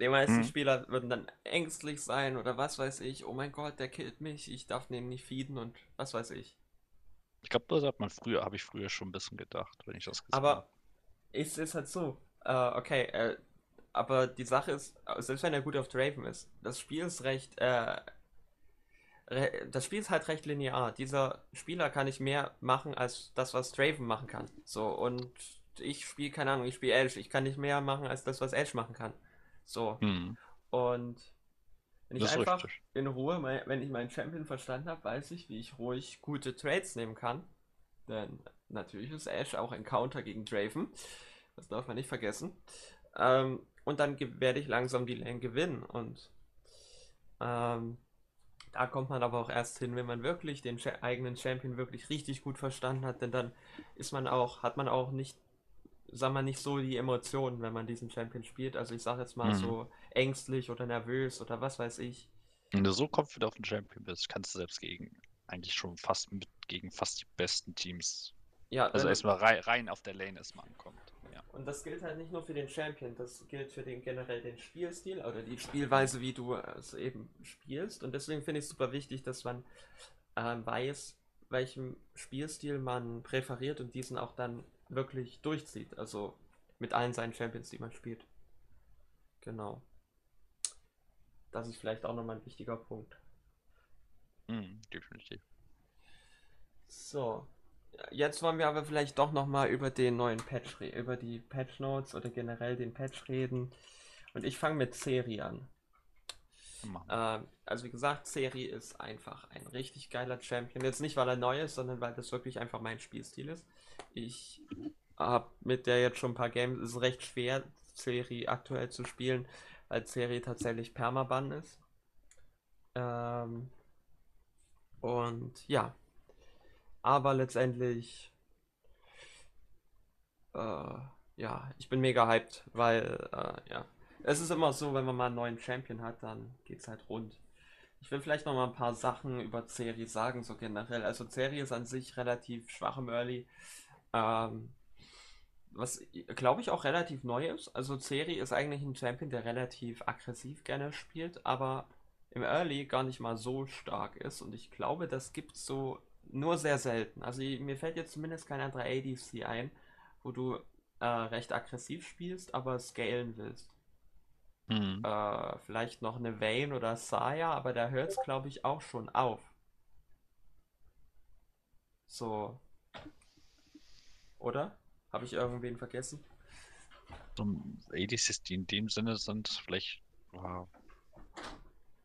die meisten hm. Spieler würden dann ängstlich sein oder was weiß ich. Oh mein Gott, der killt mich, ich darf den nicht feeden und was weiß ich. Ich glaube, das hat man früher, habe ich früher schon ein bisschen gedacht, wenn ich das gesehen habe. Aber ist es halt so. Äh, okay, äh, aber die Sache ist, selbst wenn er gut auf Draven ist, das Spiel ist recht, äh, re das Spiel ist halt recht linear. Dieser Spieler kann nicht mehr machen als das, was Draven machen kann. So, und ich spiele, keine Ahnung, ich spiele Edge, ich kann nicht mehr machen als das, was Edge machen kann. So. Hm. Und wenn ich einfach richtig. in Ruhe, mein, wenn ich meinen Champion verstanden habe, weiß ich, wie ich ruhig gute Trades nehmen kann. Denn natürlich ist Ash auch ein Counter gegen Draven. Das darf man nicht vergessen. Ähm, und dann werde ich langsam die Lane gewinnen. Und ähm, da kommt man aber auch erst hin, wenn man wirklich den eigenen Champion wirklich richtig gut verstanden hat. Denn dann ist man auch, hat man auch nicht, sagen wir nicht so die Emotionen, wenn man diesen Champion spielt. Also ich sage jetzt mal mhm. so ängstlich oder nervös oder was weiß ich. Wenn du so confident auf den Champion bist, kannst du selbst gegen eigentlich schon fast mit gegen fast die besten Teams. Ja, also erstmal rein, rein auf der Lane erstmal ankommt. Und das gilt halt nicht nur für den Champion, das gilt für den generell den Spielstil oder die Spielweise, wie du es eben spielst. Und deswegen finde ich es super wichtig, dass man äh, weiß, welchen Spielstil man präferiert und diesen auch dann wirklich durchzieht. Also mit allen seinen Champions, die man spielt. Genau. Das ist vielleicht auch nochmal ein wichtiger Punkt. Mhm, definitiv. So. Jetzt wollen wir aber vielleicht doch nochmal über den neuen Patch über die Patch Notes oder generell den Patch reden. Und ich fange mit Seri an. Ähm, also wie gesagt, Seri ist einfach ein richtig geiler Champion. Jetzt nicht, weil er neu ist, sondern weil das wirklich einfach mein Spielstil ist. Ich habe mit der jetzt schon ein paar Games, es ist recht schwer, Seri aktuell zu spielen, weil Seri tatsächlich Permaban ist. Ähm, und ja, aber letztendlich, äh, ja, ich bin mega hyped, weil, äh, ja, es ist immer so, wenn man mal einen neuen Champion hat, dann geht's halt rund. Ich will vielleicht noch mal ein paar Sachen über Ceri sagen, so generell. Also Ceri ist an sich relativ schwach im Early. Ähm, was glaube ich auch relativ neu ist. Also Ceri ist eigentlich ein Champion, der relativ aggressiv gerne spielt, aber im Early gar nicht mal so stark ist. Und ich glaube, das gibt so nur sehr selten. Also mir fällt jetzt zumindest kein anderer ADC ein, wo du äh, recht aggressiv spielst, aber scalen willst. Hm. Äh, vielleicht noch eine Vayne oder Saya, aber da hört es, glaube ich, auch schon auf. So. Oder? Habe ich irgendwen vergessen? So ADCs, die in dem Sinne sind, vielleicht wow,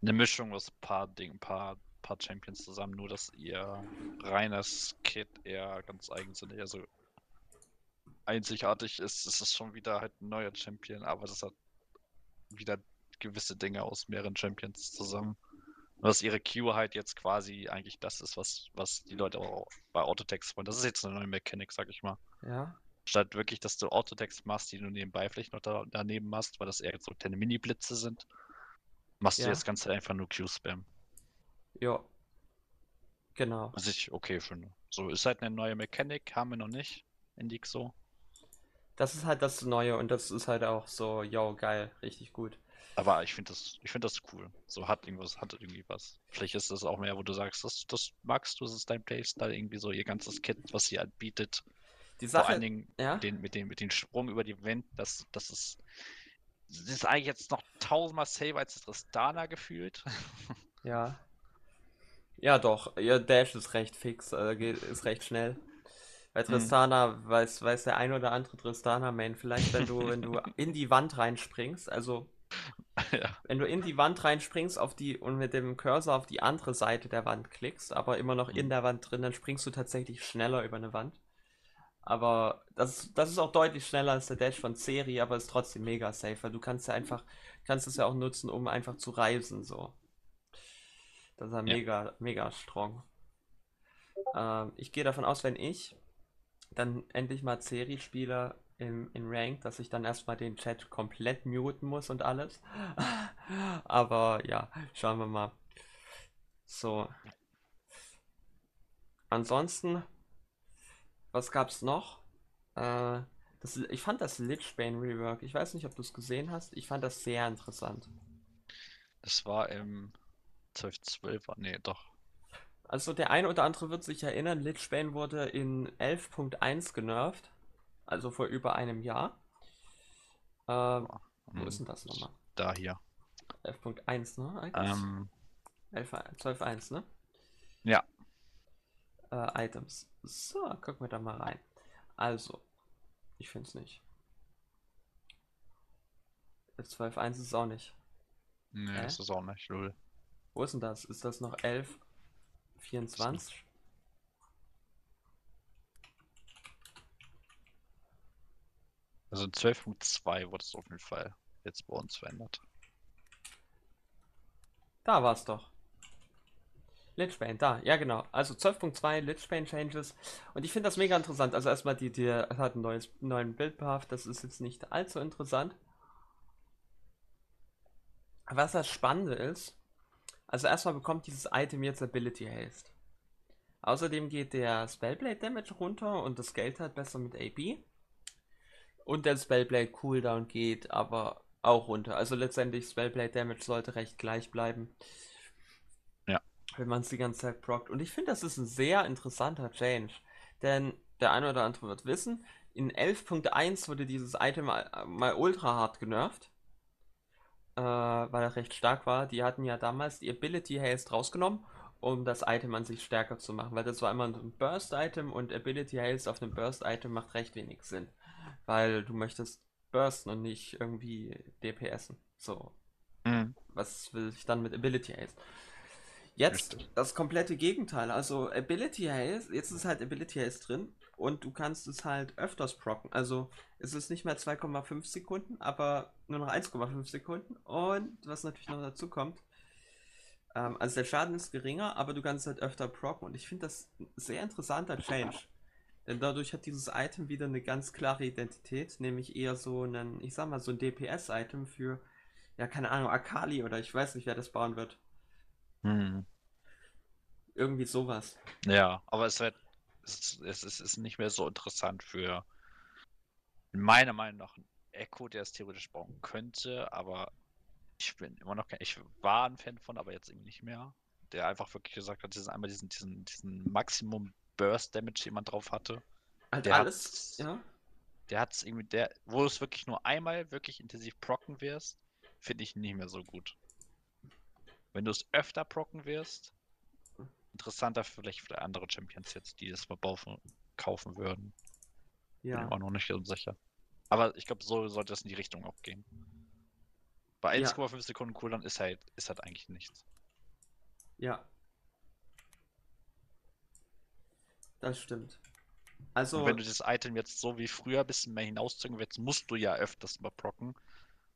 eine Mischung aus ein paar Dingen, paar, paar Champions zusammen, nur dass ihr reines Kit eher ganz eigensinnig, also einzigartig ist, ist es schon wieder halt ein neuer Champion, aber das hat wieder gewisse Dinge aus mehreren Champions zusammen. Und dass ihre Q halt jetzt quasi eigentlich das ist, was, was die Leute auch bei Autotext wollen. Das ist jetzt eine neue Mechanik, sag ich mal. Ja. Statt wirklich, dass du Autotext machst, die du nebenbei vielleicht noch da, daneben machst, weil das eher so kleine Mini-Blitze sind, machst ja. du jetzt ganz einfach nur Q-Spam. Ja. Genau. Was ich okay finde. So, ist halt eine neue Mechanik, haben wir noch nicht in so. Das ist halt das Neue und das ist halt auch so, yo, geil, richtig gut. Aber ich finde das, ich finde das cool. So hat irgendwas, hat irgendwie was. Vielleicht ist das auch mehr, wo du sagst, das, das magst du, das ist dein Playstyle, irgendwie so ihr ganzes Kit, was sie halt bietet. Die Sache, Vor allen Dingen ja? den, mit, dem, mit dem Sprung über die Wand, das, das ist, das ist eigentlich jetzt noch tausendmal safer als das Tristana gefühlt. Ja. Ja, doch. Ihr Dash ist recht fix, äh, geht, ist recht schnell. Bei hm. Tristana mhm. weiß, weiß der ein oder andere Tristana-Main vielleicht, wenn du, wenn du in die Wand reinspringst, also ja. wenn du in die Wand reinspringst auf die und mit dem Cursor auf die andere Seite der Wand klickst, aber immer noch mhm. in der Wand drin, dann springst du tatsächlich schneller über eine Wand. Aber das, das ist auch deutlich schneller als der Dash von Seri, aber ist trotzdem mega safe, weil du kannst ja einfach, kannst es ja auch nutzen, um einfach zu reisen, so. Das ist ja, ja. mega, mega strong. Ähm, ich gehe davon aus, wenn ich dann endlich mal Serie-Spieler im, in Rank, dass ich dann erstmal den Chat komplett muten muss und alles. Aber ja, schauen wir mal. So. Ansonsten, was gab's noch? Äh, das, ich fand das Lichbane Rework, ich weiß nicht, ob du es gesehen hast, ich fand das sehr interessant. Das war im 12.12, nee, doch. Also der eine oder andere wird sich erinnern, Lich Bane wurde in 11.1 genervt. Also vor über einem Jahr. Äh, wo hm. ist denn das nochmal? Da hier. 11.1, ne? Ähm, 12.1, ne? Ja. Äh, Items. So, gucken wir da mal rein. Also, ich finde es nicht. 12.1 ist es auch nicht. Nee, äh? ist es auch nicht, null. Wo ist denn das? Ist das noch 11? 24. Also 12.2 wurde es auf jeden Fall jetzt bei uns verändert. Da war es doch. Lichbane, da, ja genau. Also 12.2 Lichbane Changes. Und ich finde das mega interessant. Also erstmal, die, die hat einen neues, neuen Bildpath. Das ist jetzt nicht allzu interessant. Was das Spannende ist, also erstmal bekommt dieses Item jetzt Ability Haste. Außerdem geht der Spellblade Damage runter und das Geld hat besser mit AB. Und der Spellblade Cooldown geht aber auch runter. Also letztendlich Spellblade Damage sollte recht gleich bleiben. Ja. Wenn man es die ganze Zeit prockt. Und ich finde, das ist ein sehr interessanter Change. Denn der eine oder andere wird wissen, in 11.1 wurde dieses Item mal, mal ultra hart genervt äh, weil er recht stark war, die hatten ja damals die Ability Haste rausgenommen, um das Item an sich stärker zu machen, weil das war immer ein Burst-Item und Ability Haste auf einem Burst-Item macht recht wenig Sinn, weil du möchtest bursten und nicht irgendwie DPSen. So. Mhm. Was will ich dann mit Ability Haste? Jetzt Richtig. das komplette Gegenteil. Also Ability Haste, jetzt ist halt Ability Haste drin und du kannst es halt öfters procken. Also es ist nicht mehr 2,5 Sekunden, aber nur noch 1,5 Sekunden. Und was natürlich noch dazu kommt, ähm, also der Schaden ist geringer, aber du kannst halt öfter procken. Und ich finde das ein sehr interessanter Change. Denn dadurch hat dieses Item wieder eine ganz klare Identität, nämlich eher so ein, ich sag mal, so ein DPS-Item für, ja, keine Ahnung, Akali oder ich weiß nicht, wer das bauen wird. Hm. Irgendwie sowas. Ja, aber es wird es, es, es ist nicht mehr so interessant für meiner Meinung nach ein Echo, der es theoretisch bauen könnte, aber ich bin immer noch kein, ich war ein Fan von, aber jetzt irgendwie nicht mehr. Der einfach wirklich gesagt hat, diesen einmal diesen, diesen, diesen Maximum Burst Damage, den man drauf hatte. Halt Der alles, ja. Der hat es irgendwie, der, wo du es wirklich nur einmal wirklich intensiv procken wirst, finde ich nicht mehr so gut. Wenn du es öfter procken wirst, interessanter vielleicht für andere Champions jetzt, die das mal baufen, kaufen würden. Bin Ja. mir auch noch nicht so sicher. Aber ich glaube, so sollte es in die Richtung auch gehen. Bei Ja. 1,5 Sekunden Cooldown ist halt, ist halt eigentlich nichts. Ja. Das stimmt. Also, Und wenn du das Item jetzt so wie früher ein bisschen mehr hinauszögern willst, musst du ja öfters mal procken,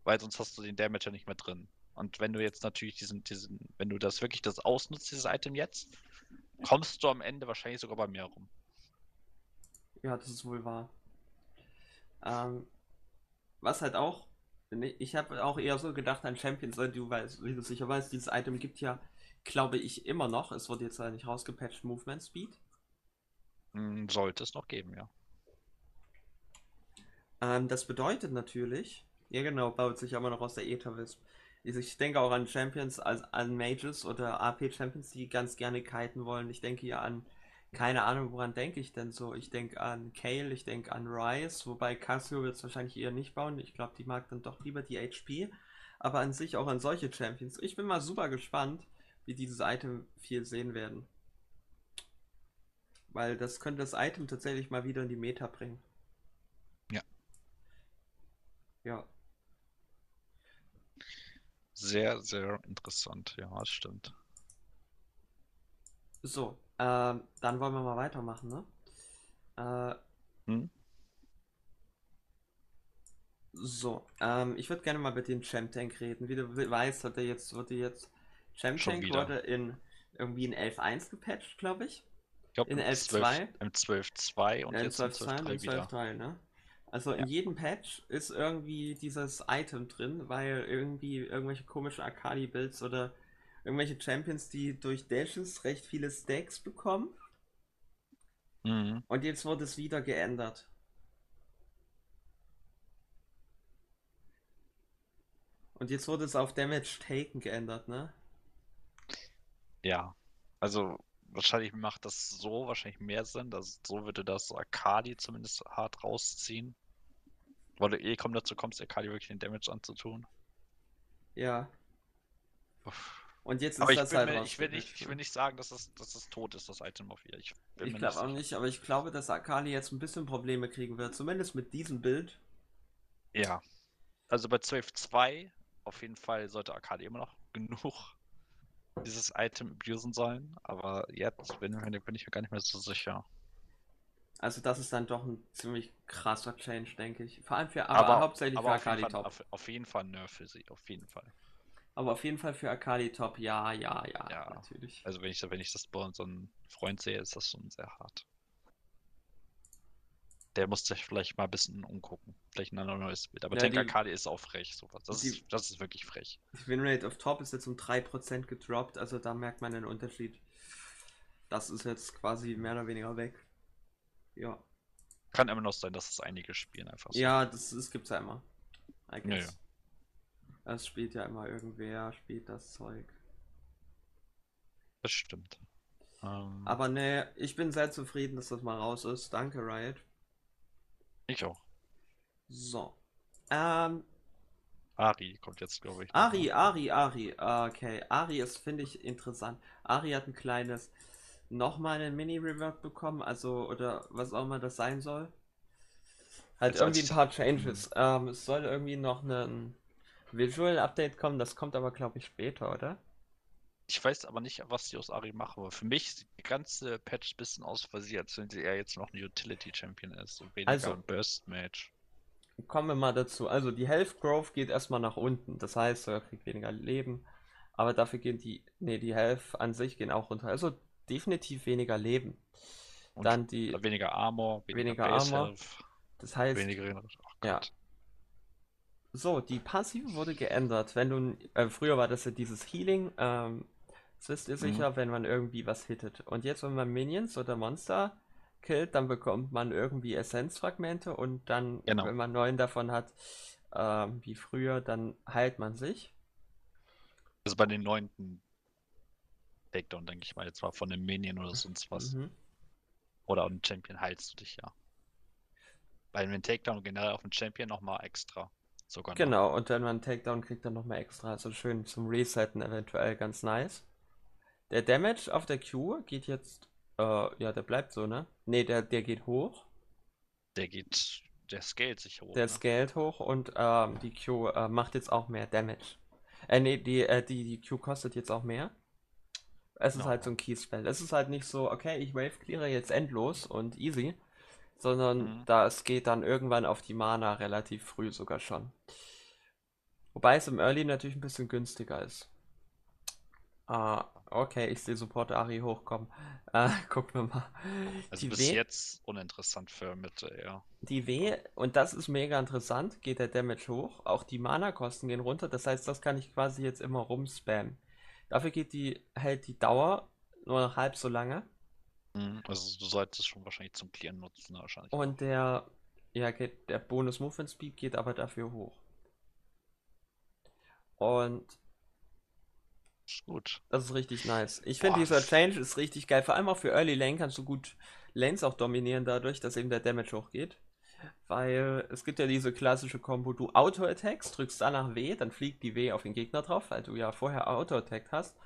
weil sonst hast du den Damage ja nicht mehr drin. Und wenn du jetzt natürlich diesen, diesen, wenn du das wirklich das ausnutzt, dieses Item jetzt, kommst du am Ende wahrscheinlich sogar bei mir rum. ja, das ist wohl wahr. Ähm, was halt auch, ich habe auch eher so gedacht an Champions, weil du weißt, wie du sicher weißt, dieses Item gibt ja, glaube ich, immer noch, es wurde jetzt leider nicht rausgepatcht, Movement Speed. Hm, Sollte es noch geben, ja. Ähm, das bedeutet natürlich, ja genau, baut sich aber noch aus der Ether-Wisp. Also Ich denke auch an Champions, als an Mages oder AP-Champions, die ganz gerne kiten wollen. Ich denke ja an, keine Ahnung, woran denke ich denn so? Ich denke an Kale, ich denke an Ryze, wobei Casio wird es wahrscheinlich eher nicht bauen. Ich glaube, die mag dann doch lieber die HP. Aber an sich auch an solche Champions. Ich bin mal super gespannt, wie dieses Item viel sehen werden. Weil das könnte das Item tatsächlich mal wieder in die Meta bringen. Ja. Ja. Sehr, sehr interessant, ja, das stimmt. So, ähm, dann wollen wir mal weitermachen, ne? Äh, Hm? so, ähm, ich würde gerne mal mit dem Champ Tank reden. Wie du we- weißt, hat er jetzt, wurde jetzt, Champ Tank wurde in irgendwie in 11.1 gepatcht, glaube ich. Ich glaube, In im 11.2? 12 im 12.2 und in jetzt im 12.2 und 12.3 in wieder. 12.3, ne? Also in Ja. jedem Patch ist irgendwie dieses Item drin, weil irgendwie irgendwelche komischen Akali-Builds oder irgendwelche Champions, die durch Dashes recht viele Stacks bekommen. Mhm. Und jetzt wurde es wieder geändert. Und jetzt wurde es auf Damage Taken geändert, ne? Ja, also wahrscheinlich macht das so wahrscheinlich mehr Sinn. dass so würde das Akali zumindest hart rausziehen. Weil du eh kaum dazu kommst, Akali wirklich den Damage anzutun. Ja. Uff. Und jetzt ist Aber ich, das bin halt mir, ich, will nicht, ich ne? will nicht sagen, dass es, dass es tot ist, das Item auf ihr. Ich, Ich glaube auch nicht, aber ich glaube, dass Akali jetzt ein bisschen Probleme kriegen wird. Zumindest mit diesem Bild. Ja. Also bei 12.2 auf jeden Fall sollte Akali immer noch genug dieses Item abusen sollen. Aber jetzt bin, bin ich mir gar nicht mehr so sicher. Also das ist dann doch ein ziemlich krasser Change, denke ich. Vor allem für, aber, hauptsächlich aber für Akali Fall, Top. auf, auf jeden Fall Nerf für sie, auf jeden Fall. Aber auf jeden Fall für Akali Top, ja, ja, ja, Ja. natürlich. Also wenn ich, wenn ich das bei unserem Freund sehe, ist das schon sehr hart. Der muss sich vielleicht mal ein bisschen umgucken. Vielleicht ein neues Bild. Aber Ja, Tank Akali ist auch frech, sowas. Das, die- ist, das ist wirklich frech. Die Winrate auf Top ist jetzt um 3% gedroppt, also da merkt man den Unterschied. Das ist jetzt quasi mehr oder weniger weg. Ja. Kann immer noch sein, dass es einige spielen einfach so. Ja, das, das gibt's ja immer. I Ja, guess. ja. Es spielt ja immer irgendwer, spielt das Zeug. Das stimmt. Ähm, Aber ne, ich bin sehr zufrieden, dass das mal raus ist. Danke, Riot. Ich auch. So. Ähm, Ari kommt jetzt, glaube ich. Ari? Ari, Ari. Okay, Ari ist, finde ich, interessant. Ari hat ein kleines, nochmal einen Mini-Rework bekommen, also, oder was auch immer das sein soll. Halt Jetzt irgendwie ein paar Changes. Ähm, es soll irgendwie noch ein Visual-Update kommen, das kommt aber, glaube ich, später, oder? Ich weiß aber nicht, was die aus Ari machen. Aber für mich sieht die ganze Patch ein bisschen aus, weil sie, als wenn sie eher jetzt noch ein Utility-Champion ist und weniger Also- ein Burst-Match. Kommen wir mal dazu. Also, die Health Growth geht erstmal nach unten. Das heißt, er kriegt weniger Leben. Aber dafür gehen die, nee, die Health an sich gehen auch runter. Also, definitiv weniger Leben. Und Dann die, weniger Armor, weniger, weniger Armor. Health, das heißt, weniger. Ach Ja. So, die Passive wurde geändert. Wenn du, äh, früher war das ja dieses Healing, ähm, das wisst ihr Mhm. sicher, wenn man irgendwie was hittet. Und jetzt, wenn man Minions oder Monster killt, dann bekommt man irgendwie Essenzfragmente und dann, Genau. wenn man neun davon hat, ähm, wie früher, dann heilt man sich. Also bei den neunten Takedown, denke ich mal, jetzt war von einem Minion oder sonst was. Mhm. Oder einem Champion heilst du dich ja. Bei einem Takedown generell auf dem Champion nochmal extra. Sogar noch. Genau, und wenn man einen Takedown kriegt, dann nochmal extra. Also schön zum Resetten eventuell ganz nice. Der Damage auf der Q geht jetzt, äh, ja, der bleibt so, ne? Ne, der, der geht hoch. Der geht, der scaled sich hoch. Der ne? scaled hoch und ähm, die Q äh, macht jetzt auch mehr Damage. Äh, nee, die, äh, die, die Q kostet jetzt auch mehr. Es ist Ja. halt so ein Key-Spell. Es ist halt nicht so, okay, ich wave cleare jetzt endlos und easy, sondern Mhm. das geht dann irgendwann auf die Mana relativ früh sogar schon. Wobei es im Early natürlich ein bisschen günstiger ist. Ah, okay, ich sehe Support Ari hochkommen. Äh, gucken wir mal. Also Die bis W- jetzt uninteressant für Mitte, ja. Die W, und das ist mega interessant, geht der Damage hoch, auch die Mana-Kosten gehen runter, das heißt, das kann ich quasi jetzt immer rumspammen. Dafür geht die, hält die Dauer nur noch halb so lange Mhm. Also du solltest es schon wahrscheinlich zum Clearen nutzen, wahrscheinlich. und der, ja, geht, der Bonus Movement Speed geht aber dafür hoch. Und Ist gut. das ist richtig nice. Ich finde dieser Change ist richtig geil, vor allem auch für Early Lane kannst du gut Lanes auch dominieren dadurch, dass eben der Damage hochgeht. Weil es gibt ja diese klassische Kombo, du Auto-Attackst, drückst danach W, dann fliegt die W auf den Gegner drauf, weil du ja vorher Auto-Attacked hast.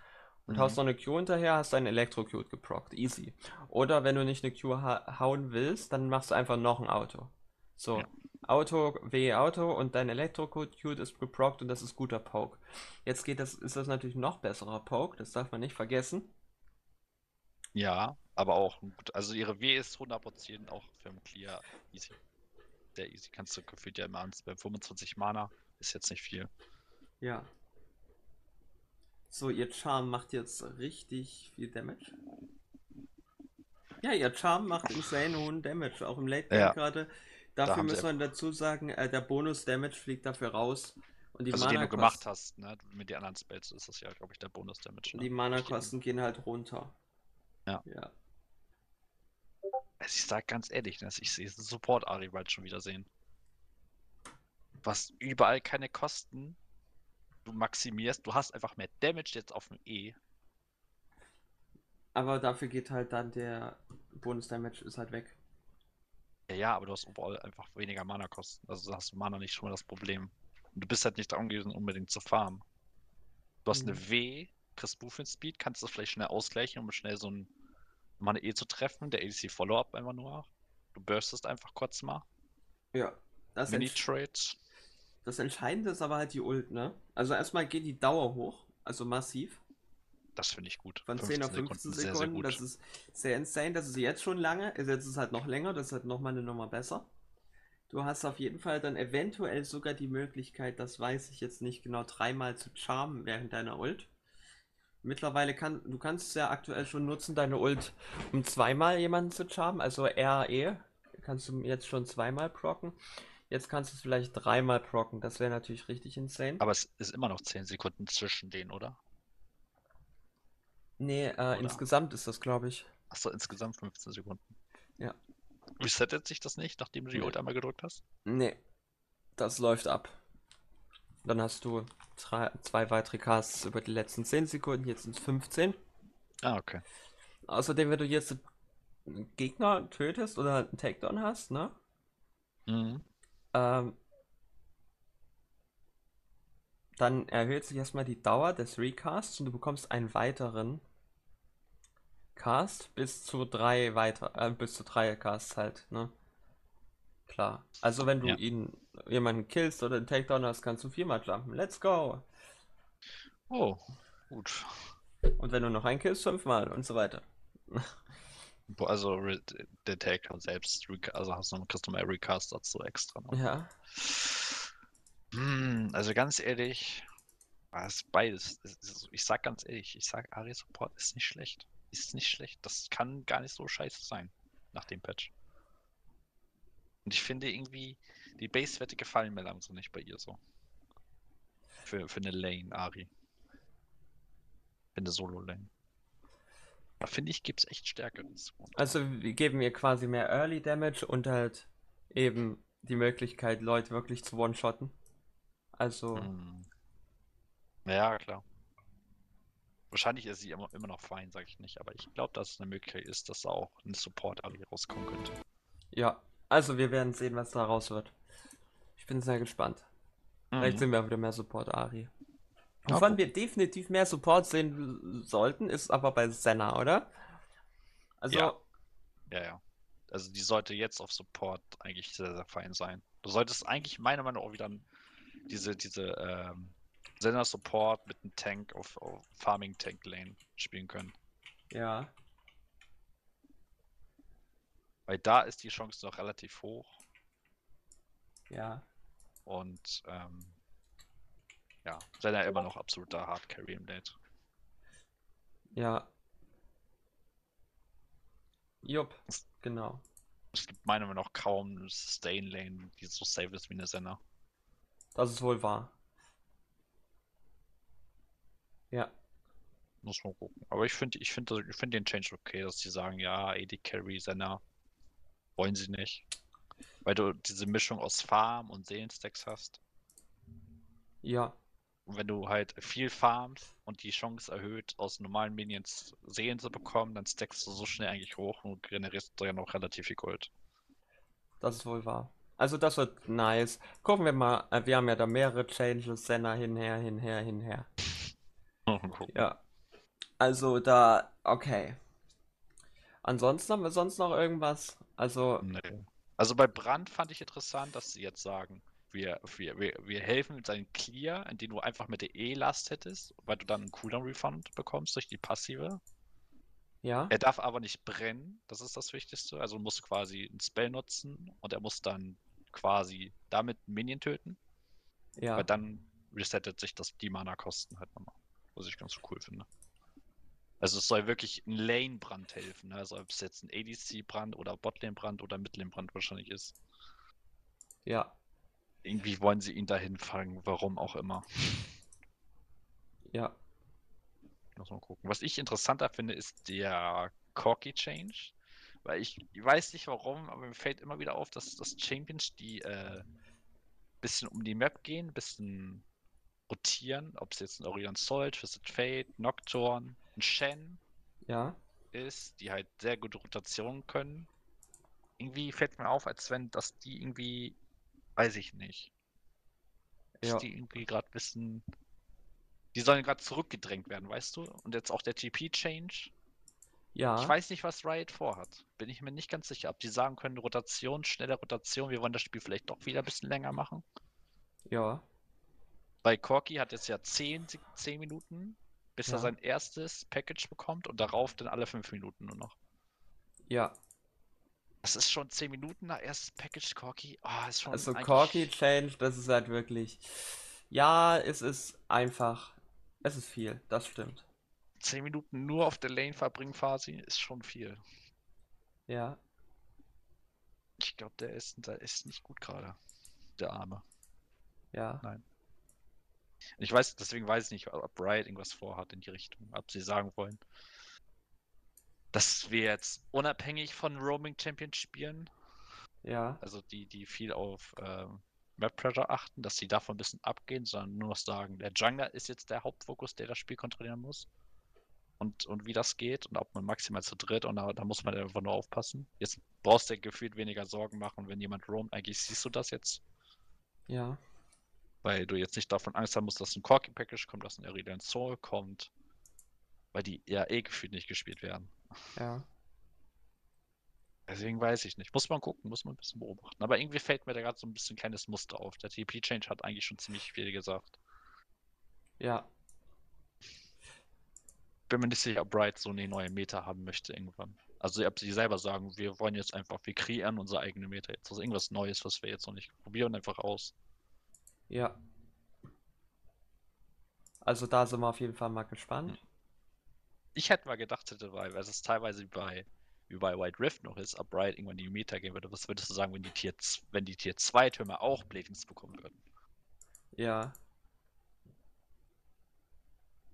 Und Mhm. haust noch eine Q hinterher, hast deinen Electrocute geprockt. Easy. Oder wenn du nicht eine Q ha hauen willst, dann machst du einfach noch ein Auto. So. Ja. Auto, W, Auto und dein Electrocute ist geprockt und das ist guter Poke. Jetzt geht das, ist das natürlich noch besserer Poke, das darf man nicht vergessen. Ja, aber auch gut. Also ihre W ist 100% auch für ein Clear easy. Der easy kannst du gefühlt ja immer ans bei 25 Mana. Ist jetzt nicht viel. Ja. So, ihr Charm macht jetzt richtig viel Damage. Ja, ihr Charm macht insane hohen Damage, auch im Late Game Ja. gerade. Da Dafür sie muss man dazu sagen, äh, der Bonus-Damage fliegt dafür raus. Und die also den du gemacht hast, ne? Mit den anderen Spells ist das ja, glaube ich, der Bonus-Damage. Ne? die Mana-Kosten gehen halt runter. Ja. Ja. Also ich sag ganz ehrlich, ne, ich sehe Support Ari bald schon wieder sehen. Hast überall keine Kosten. Du maximierst, du hast einfach mehr Damage jetzt auf dem E. Aber dafür geht halt dann der Bonus-Damage ist halt weg. Ja, ja, aber du hast overall einfach weniger Mana-Kosten. Also hast du Mana nicht schon mal das Problem. Und du bist halt nicht daran gewesen, unbedingt zu farmen. Du hast eine Mhm. W, kriegst Movement Speed, kannst das vielleicht schnell ausgleichen, um schnell so ein eine E zu treffen. Der ADC Follow-up einfach nur. Du burstest einfach kurz mal. Ja. Das, entsch Mini-Trades. das Entscheidende ist aber halt die Ult, ne? Also erstmal geht die Dauer hoch, also massiv. Das finde ich gut. Von 10 auf 15 sehr, sehr Sekunden, gut. das ist sehr insane. Das ist jetzt schon lange. Jetzt ist es halt noch länger, das ist halt nochmal eine Nummer besser. Du hast auf jeden Fall dann eventuell sogar die Möglichkeit, das weiß ich jetzt nicht genau, dreimal zu charmen während deiner Ult. Mittlerweile kann, du kannst es ja aktuell schon nutzen, deine Ult, um zweimal jemanden zu charmen, also RE kannst du jetzt schon zweimal procken. Jetzt kannst du es vielleicht dreimal procken, das wäre natürlich richtig insane. Aber es ist immer noch 10 Sekunden zwischen denen, oder? Nee, äh, insgesamt ist das, glaube ich. Achso, insgesamt 15 Sekunden. Ja. Resettet sich das nicht, nachdem du die Nee. Ult einmal gedrückt hast? Nee, das läuft ab. Dann hast du drei, zwei weitere Casts über die letzten 10 Sekunden, jetzt sind es 15. Ah, okay. Außerdem, wenn du jetzt einen Gegner tötest oder einen Takedown hast, ne? Mhm. Ähm, dann erhöht sich erstmal die Dauer des Recasts und du bekommst einen weiteren Cast bis zu drei weiter, äh, bis zu drei Casts halt, ne? Klar. Also wenn du Ja. ihn jemanden killst oder einen Takedown hast, kannst du viermal jumpen. Let's go! Oh, gut. Und wenn du noch einen killst, fünfmal und so weiter. Also der Takedown selbst, also hast du kriegst du dazu extra. noch. Ja. Hm, also ganz ehrlich, war es beides. Ich sag ganz ehrlich, ich sag Ari Support ist nicht schlecht. Ist nicht schlecht. Das kann gar nicht so scheiße sein nach dem Patch. Und ich finde irgendwie, die Base-Werte gefallen mir langsam nicht bei ihr so. Für, für eine Lane, Ari. Für eine Solo-Lane. Da finde ich, gibt es echt Stärkeres. Also wir geben mir quasi mehr Early Damage und halt eben die Möglichkeit, Leute wirklich zu one-shotten. Also, Hm. Ja, klar. Wahrscheinlich ist sie immer, immer noch fein, sage ich nicht, aber ich glaube, dass es eine Möglichkeit ist, dass da auch ein Support-Ali rauskommen könnte. ja. Also wir werden sehen, was daraus wird. Ich bin sehr gespannt. Vielleicht Mhm. sehen wir auch wieder mehr Support-Ari. Wovon wir definitiv mehr Support sehen sollten, ist aber bei Senna, oder? Also, Ja. Ja, ja. Also die sollte jetzt auf Support eigentlich sehr, sehr fein sein. Du solltest eigentlich meiner Meinung nach auch wieder diese, diese ähm, Sender-Support mit einem Tank auf, auf Farming-Tank-Lane spielen können. ja. Weil da ist die Chance noch relativ hoch Ja. und ähm, ja, Sender immer noch absoluter Hard Carry im Late. Ja. Jupp, genau. Es gibt meiner Meinung nach kaum eine Sustain-Lane, die so safe ist wie eine Sender. Das ist wohl wahr. Ja. Muss man gucken. Aber ich finde ich finde ich finde den Change okay, dass sie sagen, ja, AD Carry, Senna wollen sie nicht. Weil du diese Mischung aus Farm und Seelenstacks hast. Ja. Und wenn du halt viel farmst und die Chance erhöht, aus normalen Minions Seelen zu bekommen, dann stackst du so schnell eigentlich hoch und generierst dann noch relativ viel Gold. Das ist wohl wahr. Also das wird nice. Gucken wir mal. äh, Wir haben ja da mehrere Changes. Senna hinher, hinher, hinher. Ja. Also da, okay. Ansonsten haben wir sonst noch irgendwas. Also, Nee. Also bei Brand fand ich interessant, dass sie jetzt sagen, wir, wir, wir, wir helfen mit seinem Clear, indem du einfach mit der E-Last hättest, weil du dann einen Cooldown-Refund bekommst durch die passive. ja. Er darf aber nicht brennen, das ist das Wichtigste. Also du musst quasi ein Spell nutzen und er muss dann quasi damit einen Minion töten, Ja. weil dann resettet sich das die Mana-Kosten halt nochmal. Was ich ganz cool finde. Also es soll wirklich ein Lane-Brand helfen, ne? also ob es jetzt ein ADC-Brand oder Botlane-Brand oder Midlane-Brand wahrscheinlich ist. Ja. Irgendwie wollen sie ihn dahin fangen, warum auch immer. Ja. Muss mal gucken. Was ich interessanter finde, ist der Corky Change. Weil ich, ich weiß nicht warum, aber mir fällt immer wieder auf, dass, dass Champions, die äh, bisschen um die Map gehen, bisschen rotieren, ob es jetzt ein Orion Sol, Twisted Fate, Nocturne, ein Shen Ja. ist, die halt sehr gute Rotationen können. Irgendwie fällt mir auf, als wenn das die irgendwie, weiß ich nicht, dass Ja. die irgendwie gerade wissen, die sollen gerade zurückgedrängt werden, weißt du? Und jetzt auch der TP-Change. Ja. Ich weiß nicht, was Riot vorhat. Bin ich mir nicht ganz sicher. Ob die sagen können, Rotation, schnelle Rotation, wir wollen das Spiel vielleicht doch wieder ein bisschen länger machen. Ja. Weil Corky hat jetzt ja 10, 10 Minuten, bis Ja. er sein erstes Package bekommt und darauf dann alle 5 Minuten nur noch. Ja. Das ist schon 10 Minuten nach erstes Package, Corky. Ah, ist schon Also Corky Change, das ist halt wirklich. Ja, es ist einfach. Es ist viel, das stimmt. 10 Minuten nur auf der Lane verbringen quasi, ist schon viel. Ja. Ich glaube, der ist, der ist nicht gut gerade. Der Arme. Ja. Ich weiß, deswegen weiß ich nicht, ob Riot irgendwas vorhat in die Richtung, ob sie sagen wollen, dass wir jetzt unabhängig von Roaming Champions spielen, Ja. also die, die viel auf ähm, Map Pressure achten, dass sie davon ein bisschen abgehen, sondern nur noch sagen, der Jungler ist jetzt der Hauptfokus, der das Spiel kontrollieren muss. Und, und wie das geht und ob man maximal zu dritt und da, da muss man einfach nur aufpassen. Jetzt brauchst du gefühlt weniger Sorgen machen, wenn jemand roamt. Eigentlich siehst du das jetzt, Ja. weil du jetzt nicht davon Angst haben musst, dass ein Corky Package kommt, dass ein Aurelian Soul kommt, weil die ja eh gefühlt nicht gespielt werden. Ja. Deswegen weiß ich nicht. Muss man gucken, muss man ein bisschen beobachten. Aber irgendwie fällt mir da gerade so ein bisschen ein kleines Muster auf. Der TP-Change hat eigentlich schon ziemlich viel gesagt. Ja. Bin mir nicht sicher, ob Bright so eine neue Meta haben möchte irgendwann. Also ob sie selber sagen, wir wollen jetzt einfach, wir kreieren unsere eigene Meta jetzt. Also irgendwas Neues, was wir jetzt noch nicht probieren, einfach aus. Ja. Also da sind wir auf jeden Fall mal gespannt. Ich hätte mal gedacht, hätte, weil es teilweise wie bei, wie bei White Rift noch ist, ob Bright irgendwann die Meta gehen würde. Was würdest du sagen, wenn die Tier, wenn die Tier 2 Türme auch Bladings bekommen würden? Ja.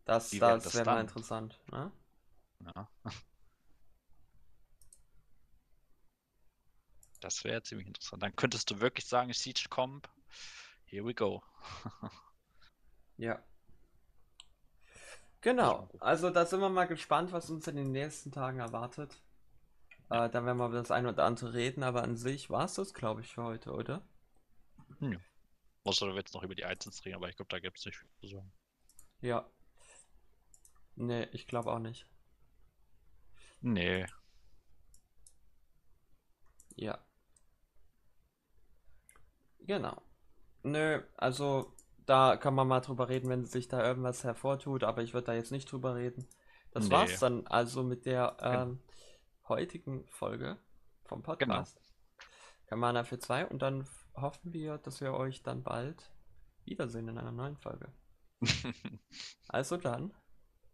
Das, Wie das das wäre mal interessant, ne? Ja. Das wäre ziemlich interessant. Dann könntest du wirklich sagen, Siege Comp, here we go. Ja. Genau, also da sind wir mal gespannt, was uns in den nächsten Tagen erwartet. Äh, dann werden wir über das eine oder andere reden, aber an sich war es das, glaube ich, für heute, oder? Ja. Außer du willst noch über die Items reden, aber ich glaube, da gibt es nicht viel zu sagen. Ja. Nee, ich glaube auch nicht. Nee. Ja. Genau. Nö, also da kann man mal drüber reden, wenn sich da irgendwas hervortut, aber ich würde da jetzt nicht drüber reden. Das Nee. war's dann also mit der ähm, heutigen Folge vom Podcast. Kamana für zwei und dann hoffen wir, dass wir euch dann bald wiedersehen in einer neuen Folge. Also dann,